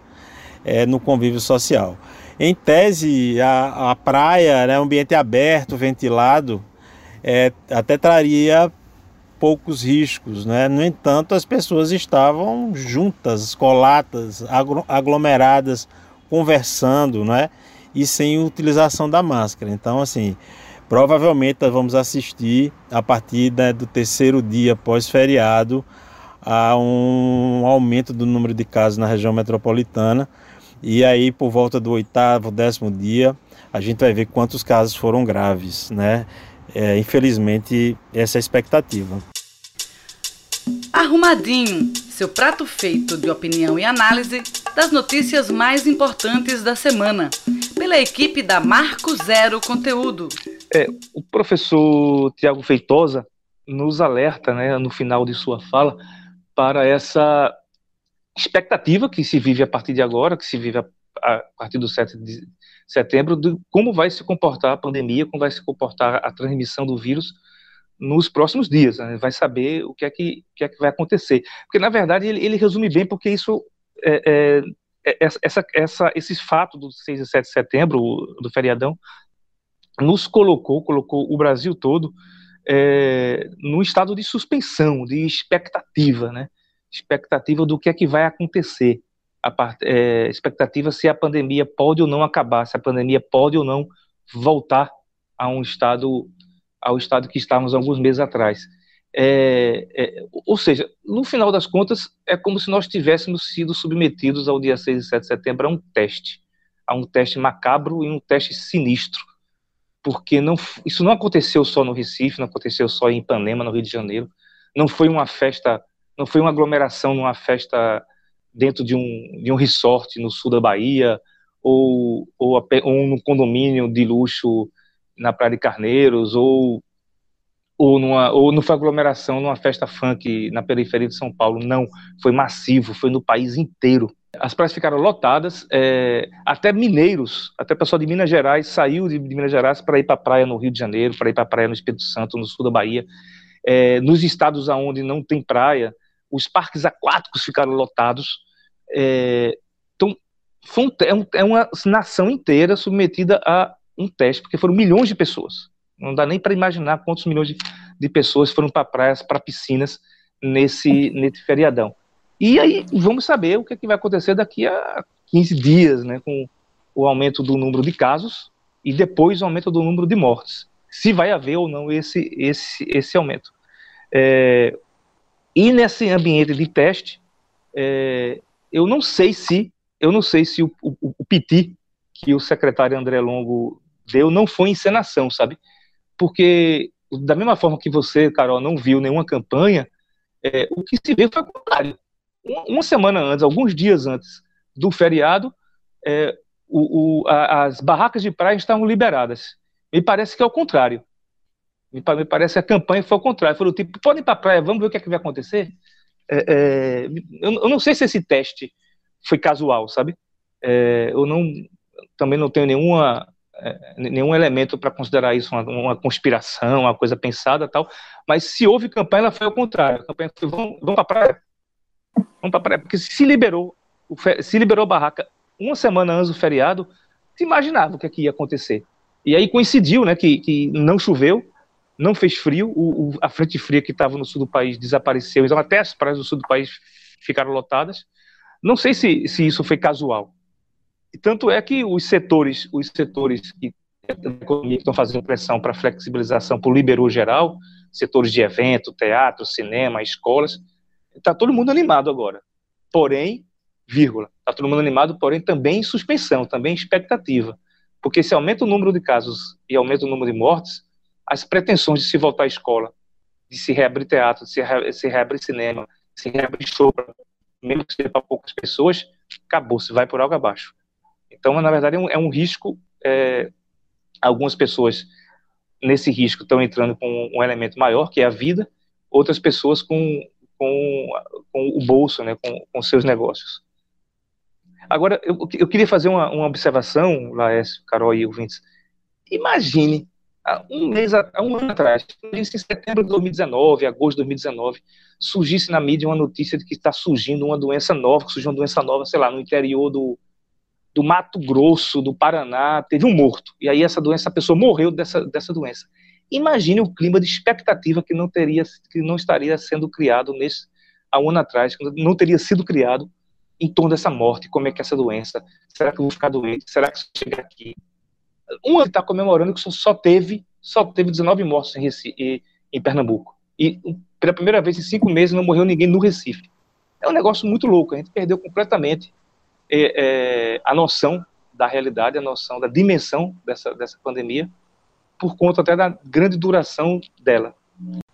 é, no convívio social. Em tese, a, a praia, né, ambiente aberto, ventilado, é, até traria poucos riscos, né? No entanto, as pessoas estavam juntas, colatas, aglomeradas, conversando, né? E sem utilização da máscara. Então, assim, provavelmente nós vamos assistir a partir né, do terceiro dia pós-feriado a um aumento do número de casos na região metropolitana. E aí, por volta do oitavo, décimo dia, a gente vai ver quantos casos foram graves, né? É, infelizmente, essa é a expectativa. Arrumadinho, seu prato feito de opinião e análise das notícias mais importantes da semana, pela equipe da Marco Zero Conteúdo. É, o professor Tiago Feitosa nos alerta, né, no final de sua fala, para essa expectativa que se vive a partir de agora, que se vive a, a partir do 7 de setembro, de como vai se comportar a pandemia, como vai se comportar a transmissão do vírus nos próximos dias, né? vai saber o que é que, que, é que vai acontecer. Porque, na verdade, ele, ele resume bem, porque isso, é, é, essa, essa, esses fatos do 6 e 7 de setembro, do feriadão, nos colocou, colocou o Brasil todo é, no estado de suspensão, de expectativa, né? Expectativa do que é que vai acontecer. Part, é, expectativa se a pandemia pode ou não acabar, se a pandemia pode ou não voltar a um estado ao estado que estávamos alguns meses atrás. É, é, ou seja, no final das contas, é como se nós tivéssemos sido submetidos ao dia 6 e 7 de setembro a um teste, a um teste macabro e um teste sinistro, porque não, isso não aconteceu só no Recife, não aconteceu só em Ipanema, no Rio de Janeiro, não foi uma festa, não foi uma aglomeração numa festa dentro de um, de um resort no sul da Bahia, ou, ou, ou num condomínio de luxo na Praia de Carneiros, ou ou, numa, ou não foi aglomeração numa festa funk na periferia de São Paulo, não, foi massivo, foi no país inteiro. As praias ficaram lotadas, é, até mineiros, até pessoal de Minas Gerais saiu de, de Minas Gerais para ir para a praia no Rio de Janeiro, para ir para a praia no Espírito Santo, no sul da Bahia. É, nos estados onde não tem praia, os parques aquáticos ficaram lotados. É, então, é, um, é uma nação inteira submetida a um teste, porque foram milhões de pessoas. Não dá nem para imaginar quantos milhões de, de pessoas foram para praias, para piscinas nesse, nesse feriadão. E aí vamos saber o que, é que vai acontecer daqui a 15 dias, né, com o aumento do número de casos e depois o aumento do número de mortes. Se vai haver ou não esse, esse, esse aumento. É, e nesse ambiente de teste, é, eu não sei se eu não sei se o, o, o PT que o secretário André Longo deu não foi encenação, sabe? Porque da mesma forma que você, Carol, não viu nenhuma campanha, é, o que se vê foi o contrário. Uma semana antes, alguns dias antes do feriado, é, o, o, a, as barracas de praia estavam liberadas. Me parece que é o contrário. Me, me parece que a campanha foi o contrário. Foi o tipo, podem ir para a praia, vamos ver o que, é que vai acontecer. É, é eu, eu, não sei se esse teste foi casual, sabe? É, eu não, também não tenho nenhuma nenhum elemento para considerar isso uma, uma, conspiração, uma coisa pensada tal. Mas se houve campanha, ela foi ao contrário. A campanha foi: vamos, vamos para a praia. Vamos para praia. Porque se liberou, se liberou a barraca uma semana antes do feriado, se imaginava o que, é que ia acontecer. E aí coincidiu, né, que, que não choveu, não fez frio, o, o, a frente fria que estava no sul do país desapareceu, então até as praias do sul do país ficaram lotadas. Não sei se, se isso foi casual, tanto é que os setores, os setores que que estão fazendo pressão para flexibilização para o liberou geral, setores de evento, teatro, cinema, escolas, está todo mundo animado agora. Porém, vírgula, está todo mundo animado, porém também em suspensão, também em expectativa. Porque se aumenta o número de casos e aumenta o número de mortes, as pretensões de se voltar à escola, de se reabrir teatro, de se, re, se reabrir cinema, de se reabrir show, mesmo que seja para poucas pessoas, acabou, se vai por algo abaixo. Então, na verdade, é um, é um risco. É, algumas pessoas nesse risco estão entrando com um elemento maior, que é a vida, outras pessoas com, com, com o bolso, né, com, com seus negócios. Agora, eu, eu queria fazer uma, uma observação, Laércio, Carol e ouvintes. Imagine, há um mês, há um ano atrás, em setembro de 2019, agosto de 2019, surgisse na mídia uma notícia de que está surgindo uma doença nova, que surgiu uma doença nova, sei lá, no interior do, do Mato Grosso, do Paraná, teve um morto. E aí essa doença, a pessoa morreu dessa, dessa doença. Imagine o clima de expectativa que não teria, que não estaria sendo criado nesse há um ano atrás, que não teria sido criado em torno dessa morte. Como é que é essa doença? Será que eu vou ficar doente? Será que se chegar aqui? Um ano está comemorando que só teve só teve 19 mortos em, Recife, em Pernambuco. E pela primeira vez em cinco meses não morreu ninguém no Recife. É um negócio muito louco. A gente perdeu completamente é, é, a noção da realidade, a noção da dimensão dessa, dessa pandemia, por conta até da grande duração dela.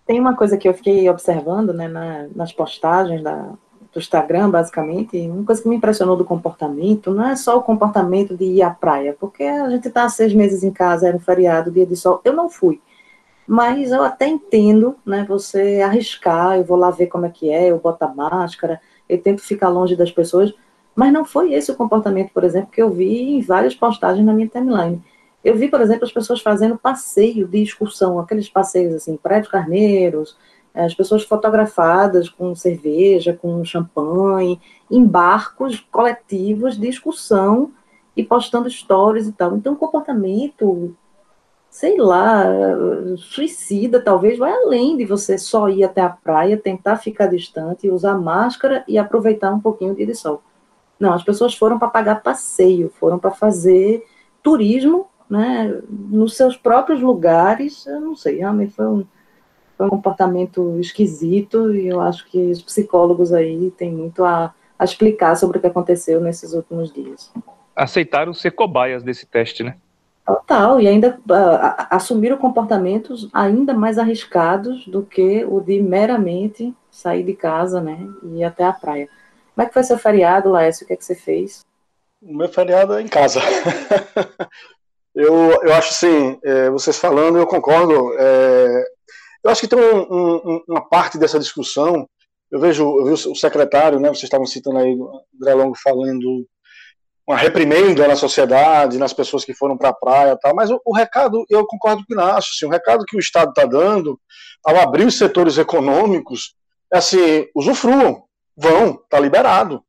Tem uma coisa que eu fiquei observando né, na, nas postagens da, do Instagram, basicamente, uma coisa que me impressionou do comportamento não é só o comportamento de ir à praia, porque a gente está seis meses em casa, era um feriado, dia de sol, eu não fui. Mas eu até entendo, né, você arriscar, eu vou lá ver como é que é, eu boto a máscara, eu tento ficar longe das pessoas, mas não foi esse o comportamento, por exemplo, que eu vi em várias postagens na minha timeline. Eu vi, por exemplo, as pessoas fazendo passeio de excursão, aqueles passeios assim, prédio carneiros, as pessoas fotografadas com cerveja, com champanhe, em barcos coletivos de excursão e postando stories e tal. Então, o comportamento sei lá, suicida, talvez, vai além de você só ir até a praia, tentar ficar distante, usar máscara e aproveitar um pouquinho de sol. Não, as pessoas foram para pagar passeio, foram para fazer turismo, né, nos seus próprios lugares. Eu não sei, realmente foi um, foi um comportamento esquisito e eu acho que os psicólogos aí têm muito a, a explicar sobre o que aconteceu nesses últimos dias. Aceitaram ser cobaias desse teste, né? Total, e ainda uh, assumiram comportamentos ainda mais arriscados do que o de meramente sair de casa, né, e ir até a praia. Como é que foi seu feriado, Laércio? O que é que você fez? O meu feriado é em casa. *laughs* eu, eu acho assim, é, vocês falando, eu concordo. É, eu acho que tem um, um, uma parte dessa discussão. Eu vejo, eu vi o secretário, né? Vocês estavam citando aí, André Longo falando uma reprimenda na sociedade, nas pessoas que foram para a praia e tal, mas o, o, recado, eu concordo com o Inácio, assim, o recado que o Estado está dando ao abrir os setores econômicos é assim, usufruam, vão, está liberado.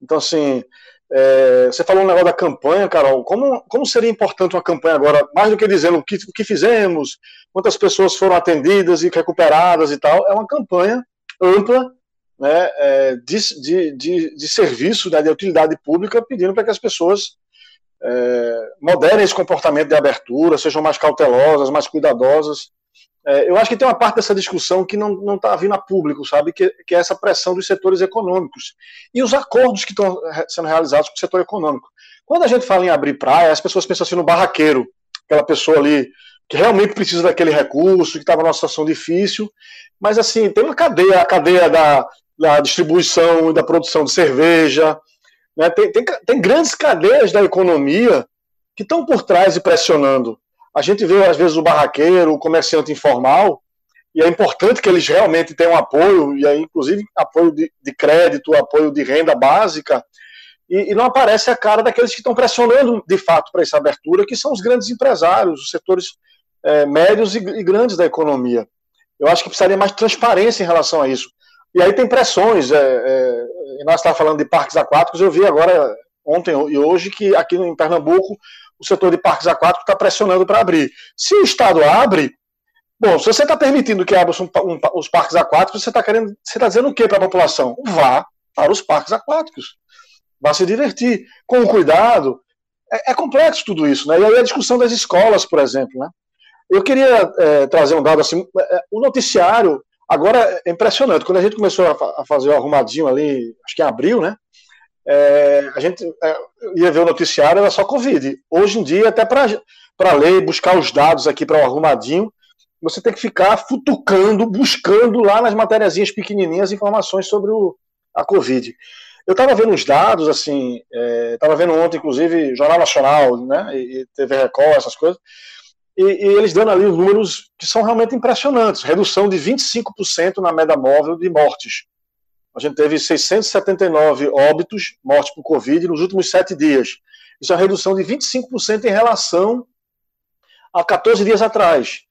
Então, assim, é, você falou um negócio da campanha, Carol, como, como seria importante uma campanha agora, mais do que dizendo o que, o que fizemos, quantas pessoas foram atendidas e recuperadas e tal, é uma campanha ampla né, é, de, de, de, de, serviço, né, de utilidade pública, pedindo para que as pessoas é, moderem esse comportamento de abertura, sejam mais cautelosas, mais cuidadosas. É, eu acho que tem uma parte dessa discussão que não está vindo a público, sabe, que, que, é essa pressão dos setores econômicos e os acordos que estão sendo realizados com o setor econômico. Quando a gente fala em abrir praia, as pessoas pensam assim no barraqueiro, aquela pessoa ali que realmente precisa daquele recurso, que estava numa situação difícil, mas assim, tem uma cadeia, a cadeia da, da distribuição e da produção de cerveja. Né? Tem, tem, tem grandes cadeias da economia que estão por trás e pressionando. A gente vê, às vezes, o barraqueiro, o comerciante informal, e é importante que eles realmente tenham apoio, e aí, inclusive, apoio de, de crédito, apoio de renda básica, e, e, não aparece a cara daqueles que estão pressionando, de fato, para essa abertura, que são os grandes empresários, os setores é, médios e, e grandes da economia. Eu acho que precisaria mais transparência em relação a isso. E aí tem pressões. É, é, nós estávamos falando de parques aquáticos, eu vi agora, ontem e hoje, que aqui em Pernambuco o setor de parques aquáticos está pressionando para abrir. Se o Estado abre, bom, se você está permitindo que abra um, um, os parques aquáticos, você está querendo, você está dizendo o que para a população? Vá para os parques aquáticos. Vá se divertir. Com cuidado. É, é, complexo tudo isso, né? E aí a discussão das escolas, por exemplo, né? Eu queria é, trazer um dado assim, é, o noticiário Agora é impressionante. Quando a gente começou a, fazer o arrumadinho ali, acho que em abril, né? É, a gente é, ia ver o noticiário, era só Covid. Hoje em dia, até para ler, buscar os dados aqui para o arrumadinho, você tem que ficar futucando, buscando lá nas matériazinhas pequenininhas informações sobre o, a Covid. Eu estava vendo os dados, assim, estava é, vendo ontem, inclusive, Jornal Nacional, né, e TV Record, essas coisas, e, e, eles dando ali os números que são realmente impressionantes. Redução de 25% na média móvel de mortes. A gente teve 679 óbitos, mortes por Covid, nos últimos sete dias. Isso é uma redução de 25% em relação a 14 dias atrás.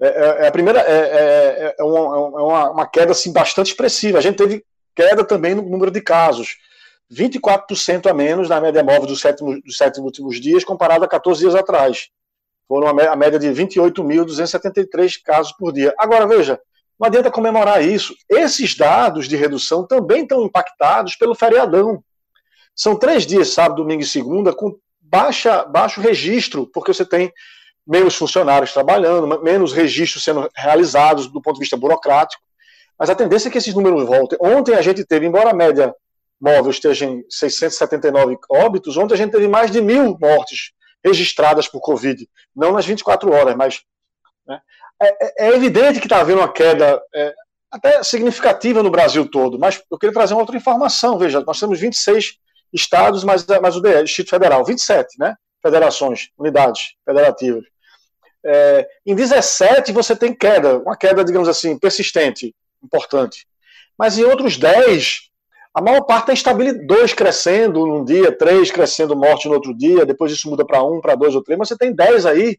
É, é, é a primeira é, é, é uma, é uma, uma, queda assim, bastante expressiva. A gente teve queda também no número de casos. 24% a menos na média móvel dos sete, dos sete últimos dias, comparado a 14 dias atrás. Foram a média de 28.273 casos por dia. Agora, veja, não adianta comemorar isso. Esses dados de redução também estão impactados pelo feriadão. São três dias, sábado, domingo e segunda, com baixa, baixo registro, porque você tem menos funcionários trabalhando, menos registros sendo realizados do ponto de vista burocrático. Mas a tendência é que esses números voltem. Ontem a gente teve, embora a média móvel esteja em 679 óbitos, ontem a gente teve mais de mil mortes registradas por Covid, não nas 24 horas, mas né, é, é, é, evidente que está havendo uma queda é, até significativa no Brasil todo, mas eu queria trazer uma outra informação, veja, nós temos 26 estados, mais, mais o Distrito Federal, 27, né, federações, unidades federativas. É, em 17 você tem queda, uma queda, digamos assim, persistente, importante. Mas em outros 10, a maior parte tem estabilidade, dois crescendo num dia, três crescendo morte no outro dia, depois isso muda para um, para dois ou três, mas você tem dez aí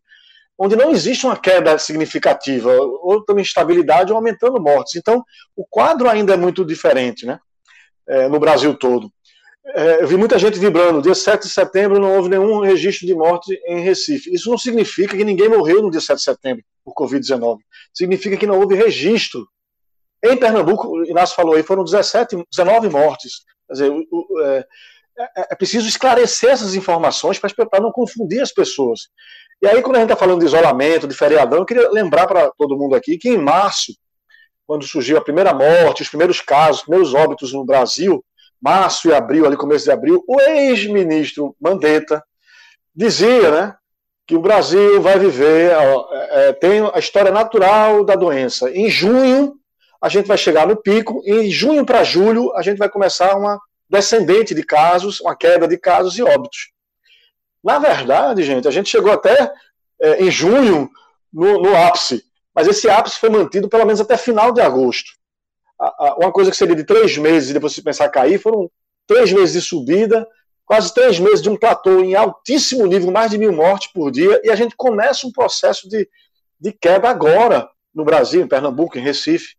onde não existe uma queda significativa, ou também estabilidade ou aumentando mortes. Então, o quadro ainda é muito diferente, né? É, no Brasil todo. é, eu vi muita gente vibrando. Dia 7 de setembro não houve nenhum registro de morte em Recife. Isso não significa que ninguém morreu no dia 7 de setembro por Covid-19. Significa que não houve registro. Em Pernambuco, o Inácio falou aí, foram 17, 19 mortes. Quer dizer, o, o, é, é, é, preciso esclarecer essas informações para não confundir as pessoas. E aí, quando a gente está falando de isolamento, de feriadão, eu queria lembrar para todo mundo aqui que em março, quando surgiu a primeira morte, os primeiros casos, os primeiros óbitos no Brasil, março e abril, ali começo de abril, o ex-ministro Mandetta dizia, né, que o Brasil vai viver, é, tem a história natural da doença. Em junho, a gente vai chegar no pico, e em junho para julho, a gente vai começar uma descendente de casos, uma queda de casos e óbitos. Na verdade, gente, a gente chegou até é, em junho no, no ápice, mas esse ápice foi mantido pelo menos até final de agosto uma coisa que seria de três meses e depois se pensar cair, foram três meses de subida, quase três meses de um platô em altíssimo nível, mais de mil mortes por dia, e a gente começa um processo de, de queda agora no Brasil, em Pernambuco, em Recife.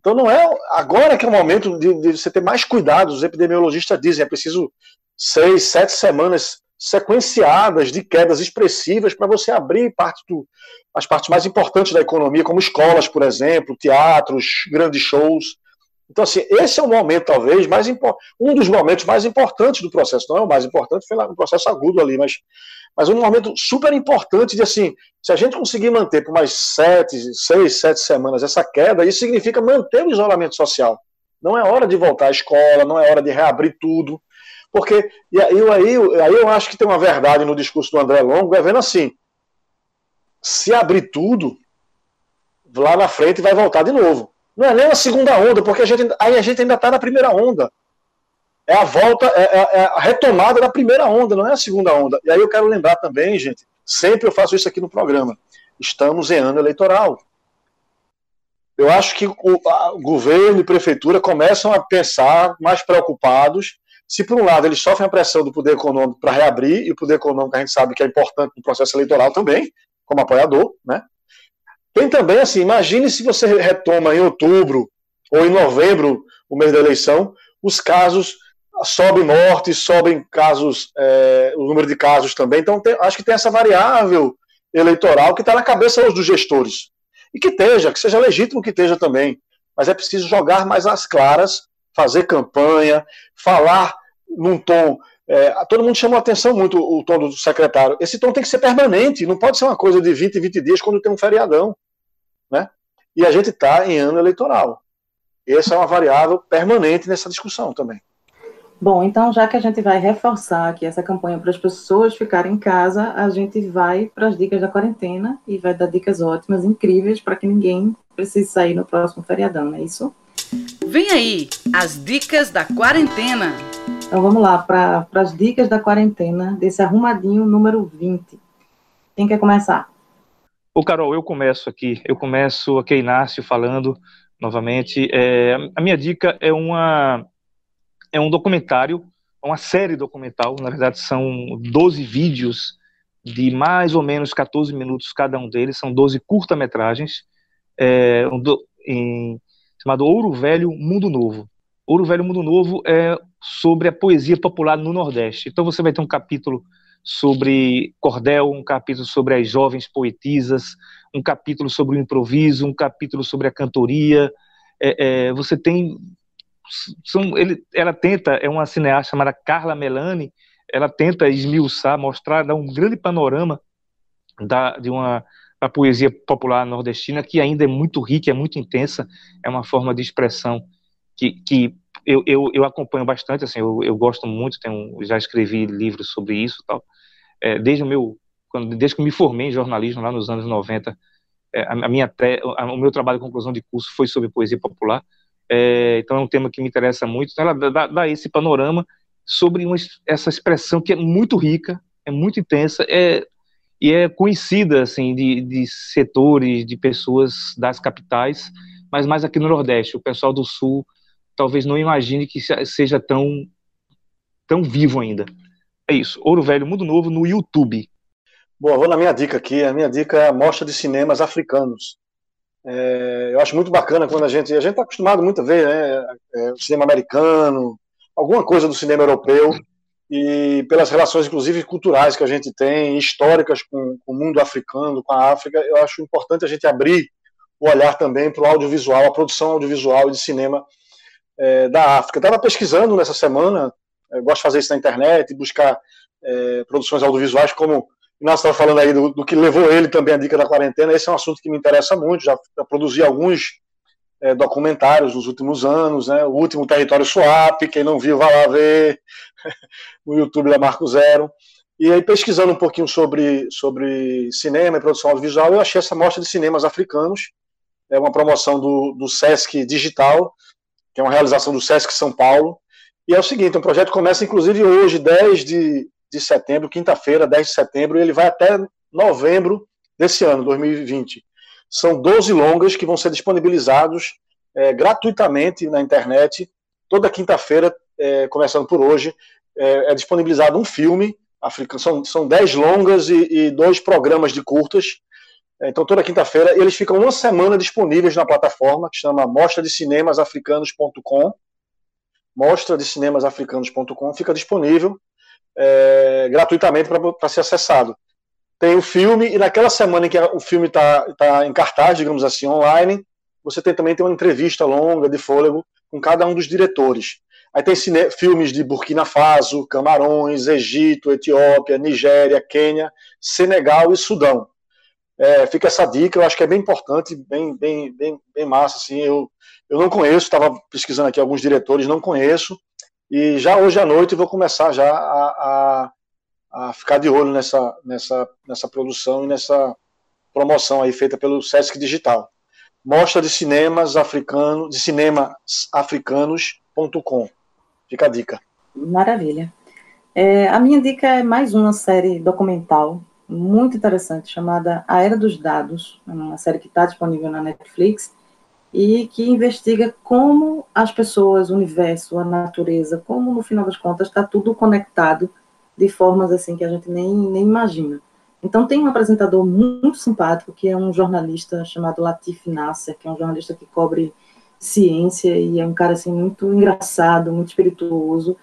Então não é agora que é o momento de, de você ter mais cuidado. Os epidemiologistas dizem é preciso seis, sete semanas sequenciadas de quedas expressivas para você abrir parte do, as partes mais importantes da economia, como escolas, por exemplo, teatros, grandes shows. Então, assim, esse é o momento, talvez, mais um dos momentos mais importantes do processo. Não é o mais importante, foi um processo agudo ali, mas, mas um momento super importante de, assim, se a gente conseguir manter por mais sete, seis, sete semanas essa queda, isso significa manter o isolamento social. Não é hora de voltar à escola, não é hora de reabrir tudo. Porque, e aí, aí, aí eu acho que tem uma verdade no discurso do André Longo, é vendo assim, se abrir tudo, lá na frente vai voltar de novo. Não é nem a segunda onda, porque a gente, aí a gente ainda está na primeira onda. É a volta, é, é, é, a retomada da primeira onda, não é a segunda onda. E aí eu quero lembrar também, gente, sempre eu faço isso aqui no programa. Estamos em ano eleitoral. Eu acho que o, o governo e prefeitura começam a pensar mais preocupados se, por um lado, eles sofrem a pressão do poder econômico para reabrir, e o poder econômico a gente sabe que é importante no processo eleitoral também, como apoiador, né? Tem também, assim, imagine se você retoma em outubro ou em novembro, o mês da eleição, os casos sobem mortes, sobem casos, é, o número de casos também. Então, tem, acho que tem essa variável eleitoral que está na cabeça dos gestores. E que esteja, que seja legítimo que esteja também. Mas é preciso jogar mais às claras fazer campanha, falar num tom. É, todo mundo chamou a atenção muito o tom do secretário. Esse tom tem que ser permanente, não pode ser uma coisa de 20, 20 dias quando tem um feriadão. Né? E a gente está em ano eleitoral. Essa é uma variável permanente nessa discussão também. Bom, então já que a gente vai reforçar aqui essa campanha para as pessoas ficarem em casa, a gente vai para as dicas da quarentena e vai dar dicas ótimas, incríveis, para que ninguém precise sair no próximo feriadão, não é isso? Vem aí, as dicas da quarentena. Então vamos lá para as dicas da quarentena desse arrumadinho número 20. Quem quer começar? Ô Carol, eu começo aqui. Eu começo aqui, Inácio, falando novamente. É, a minha dica é uma é um documentário, uma série documental. Na verdade, são 12 vídeos de mais ou menos 14 minutos cada um deles. São 12 curta-metragens. É, um chamado Ouro Velho, Mundo Novo. Ouro Velho, Mundo Novo é sobre a poesia popular no Nordeste. Então você vai ter um capítulo sobre cordel, um capítulo sobre as jovens poetisas, um capítulo sobre o improviso, um capítulo sobre a cantoria. É, é, você tem são, ele, ela tenta, é uma cineasta chamada Carla Melani, ela tenta esmiuçar, mostrar, dar um grande panorama da, de uma a poesia popular nordestina, que ainda é muito rica, é muito intensa, é uma forma de expressão que, que eu, eu, eu acompanho bastante, assim, eu, eu gosto muito, tenho, já escrevi livros sobre isso tal. É, desde o meu, quando, desde que me formei em jornalismo, lá nos anos 90, é, a, a, minha a, o meu trabalho de conclusão de curso foi sobre poesia popular, é, então é um tema que me interessa muito, então ela dá, dá esse panorama sobre uma, essa expressão que é muito rica, é muito intensa, é e é conhecida assim de, de setores de pessoas das capitais, mas mais aqui no Nordeste. O pessoal do Sul talvez não imagine que seja tão tão vivo ainda. É isso. Ouro Velho Mundo Novo no YouTube. Bom, vou na minha dica aqui. A minha dica é a mostra de cinemas africanos. É, eu acho muito bacana quando a gente a gente está acostumado muito a ver, né, é, o cinema americano, alguma coisa do cinema europeu e pelas relações, inclusive, culturais que a gente tem, históricas com, com o mundo africano, com a África, eu acho importante a gente abrir o olhar também para o audiovisual, a produção audiovisual e de cinema é, da África. Estava pesquisando nessa semana, gosto de fazer isso na internet, buscar é, produções audiovisuais, como o Inácio estava falando aí do, do, que levou ele também à dica da quarentena. Esse é um assunto que me interessa muito, já, já produzi alguns é, documentários nos últimos anos, né? O último Território Swap, quem não viu, vai lá ver *laughs* no YouTube da Marco Zero. E aí, pesquisando um pouquinho sobre, sobre cinema e produção audiovisual, eu achei essa mostra de cinemas africanos, é uma promoção do, do Sesc Digital, que é uma realização do Sesc São Paulo. E é o seguinte, o projeto começa inclusive hoje, 10 de, de setembro, quinta-feira, 10 de setembro, e ele vai até novembro desse ano, 2020. São 12 longas que vão ser disponibilizados é, gratuitamente na internet. Toda quinta-feira, é, começando por hoje, é, é, disponibilizado um filme são 10 longas e, e dois programas de curtas. É, então, toda quinta-feira, eles ficam uma semana disponíveis na plataforma, que chama mostra de cinemasafricanos.com. Mostra de cinemasafricanos.com fica disponível é, gratuitamente para ser acessado tem o filme, e naquela semana em que o filme está tá em cartaz, digamos assim, online, você tem também tem uma entrevista longa de fôlego com cada um dos diretores. Aí tem cine, filmes de Burkina Faso, Camarões, Egito, Etiópia, Nigéria, Quênia, Senegal e Sudão. É, fica essa dica, eu acho que é bem importante, bem, bem, bem, bem massa. Assim, eu, eu não conheço, estava pesquisando aqui alguns diretores, não conheço, e já hoje à noite vou começar já a, a a ficar de olho nessa, nessa, nessa produção e nessa promoção aí feita pelo Sesc Digital. Mostra de cinemas africanos, de cinemas africanos.com. Fica a dica. Maravilha. É, a minha dica é mais uma série documental muito interessante chamada A Era dos Dados, uma série que está disponível na Netflix e que investiga como as pessoas, o universo, a natureza, como no final das contas está tudo conectado de formas assim que a gente nem, nem imagina. Então tem um apresentador muito simpático que é um jornalista chamado Latif Nasser, que é um jornalista que cobre ciência e é um cara assim muito engraçado, muito espirituoso.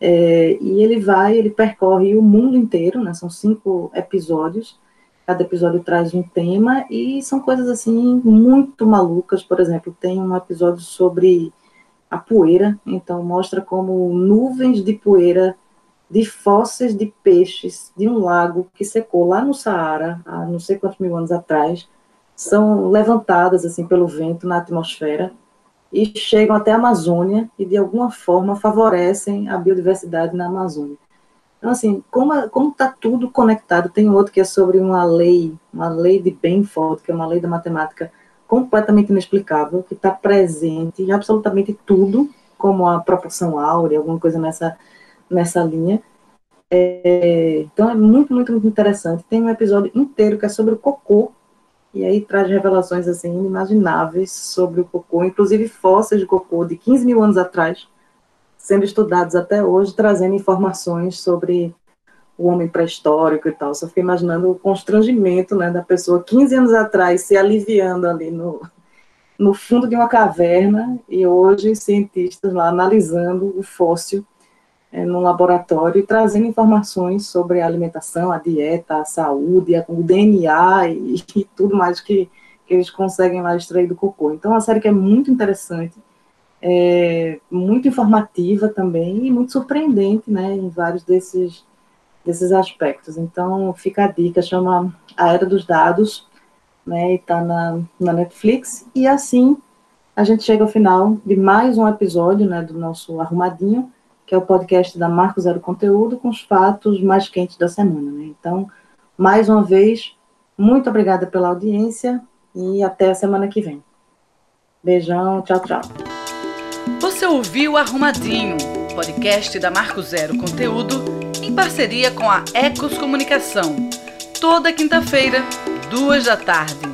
É, e ele vai, ele percorre o mundo inteiro, né? São cinco episódios. Cada episódio traz um tema e são coisas assim muito malucas. Por exemplo, tem um episódio sobre a poeira, então mostra como nuvens de poeira de fósseis de peixes de um lago que secou lá no Saara, há não sei quantos mil anos atrás, são levantadas assim pelo vento na atmosfera e chegam até a Amazônia e de alguma forma favorecem a biodiversidade na Amazônia. Então assim, como está tudo conectado, tem outro que é sobre uma lei, uma lei de Benford, que é uma lei da matemática completamente inexplicável, que está presente em absolutamente tudo, como a proporção áurea, alguma coisa nessa nessa linha. É, então é muito, muito, muito interessante. Tem um episódio inteiro que é sobre o cocô, e aí traz revelações assim inimagináveis sobre o cocô, inclusive fósseis de cocô de 15 mil anos atrás, sendo estudados até hoje, trazendo informações sobre o homem pré-histórico e tal. Só fiquei imaginando o constrangimento né, da pessoa 15 anos atrás se aliviando ali no, no fundo de uma caverna e hoje cientistas lá analisando o fóssil é, no laboratório trazendo informações sobre a alimentação, a dieta, a saúde, a, o DNA e, e, tudo mais que, que eles conseguem lá extrair do cocô. Então, é uma série que é muito interessante, é, muito informativa também e muito surpreendente, né, em vários desses, desses aspectos. Então, fica a dica, chama A Era dos Dados, né, e está na, na Netflix, e assim a gente chega ao final de mais um episódio, né, do nosso Arrumadinho, que é o podcast da Marco Zero Conteúdo, com os fatos mais quentes da semana. Né? Então, mais uma vez, muito obrigada pela audiência e até a semana que vem. Beijão, tchau, tchau. Você ouviu Arrumadinho, podcast da Marco Zero Conteúdo, em parceria com a Ecos Comunicação, toda quinta-feira, duas da tarde.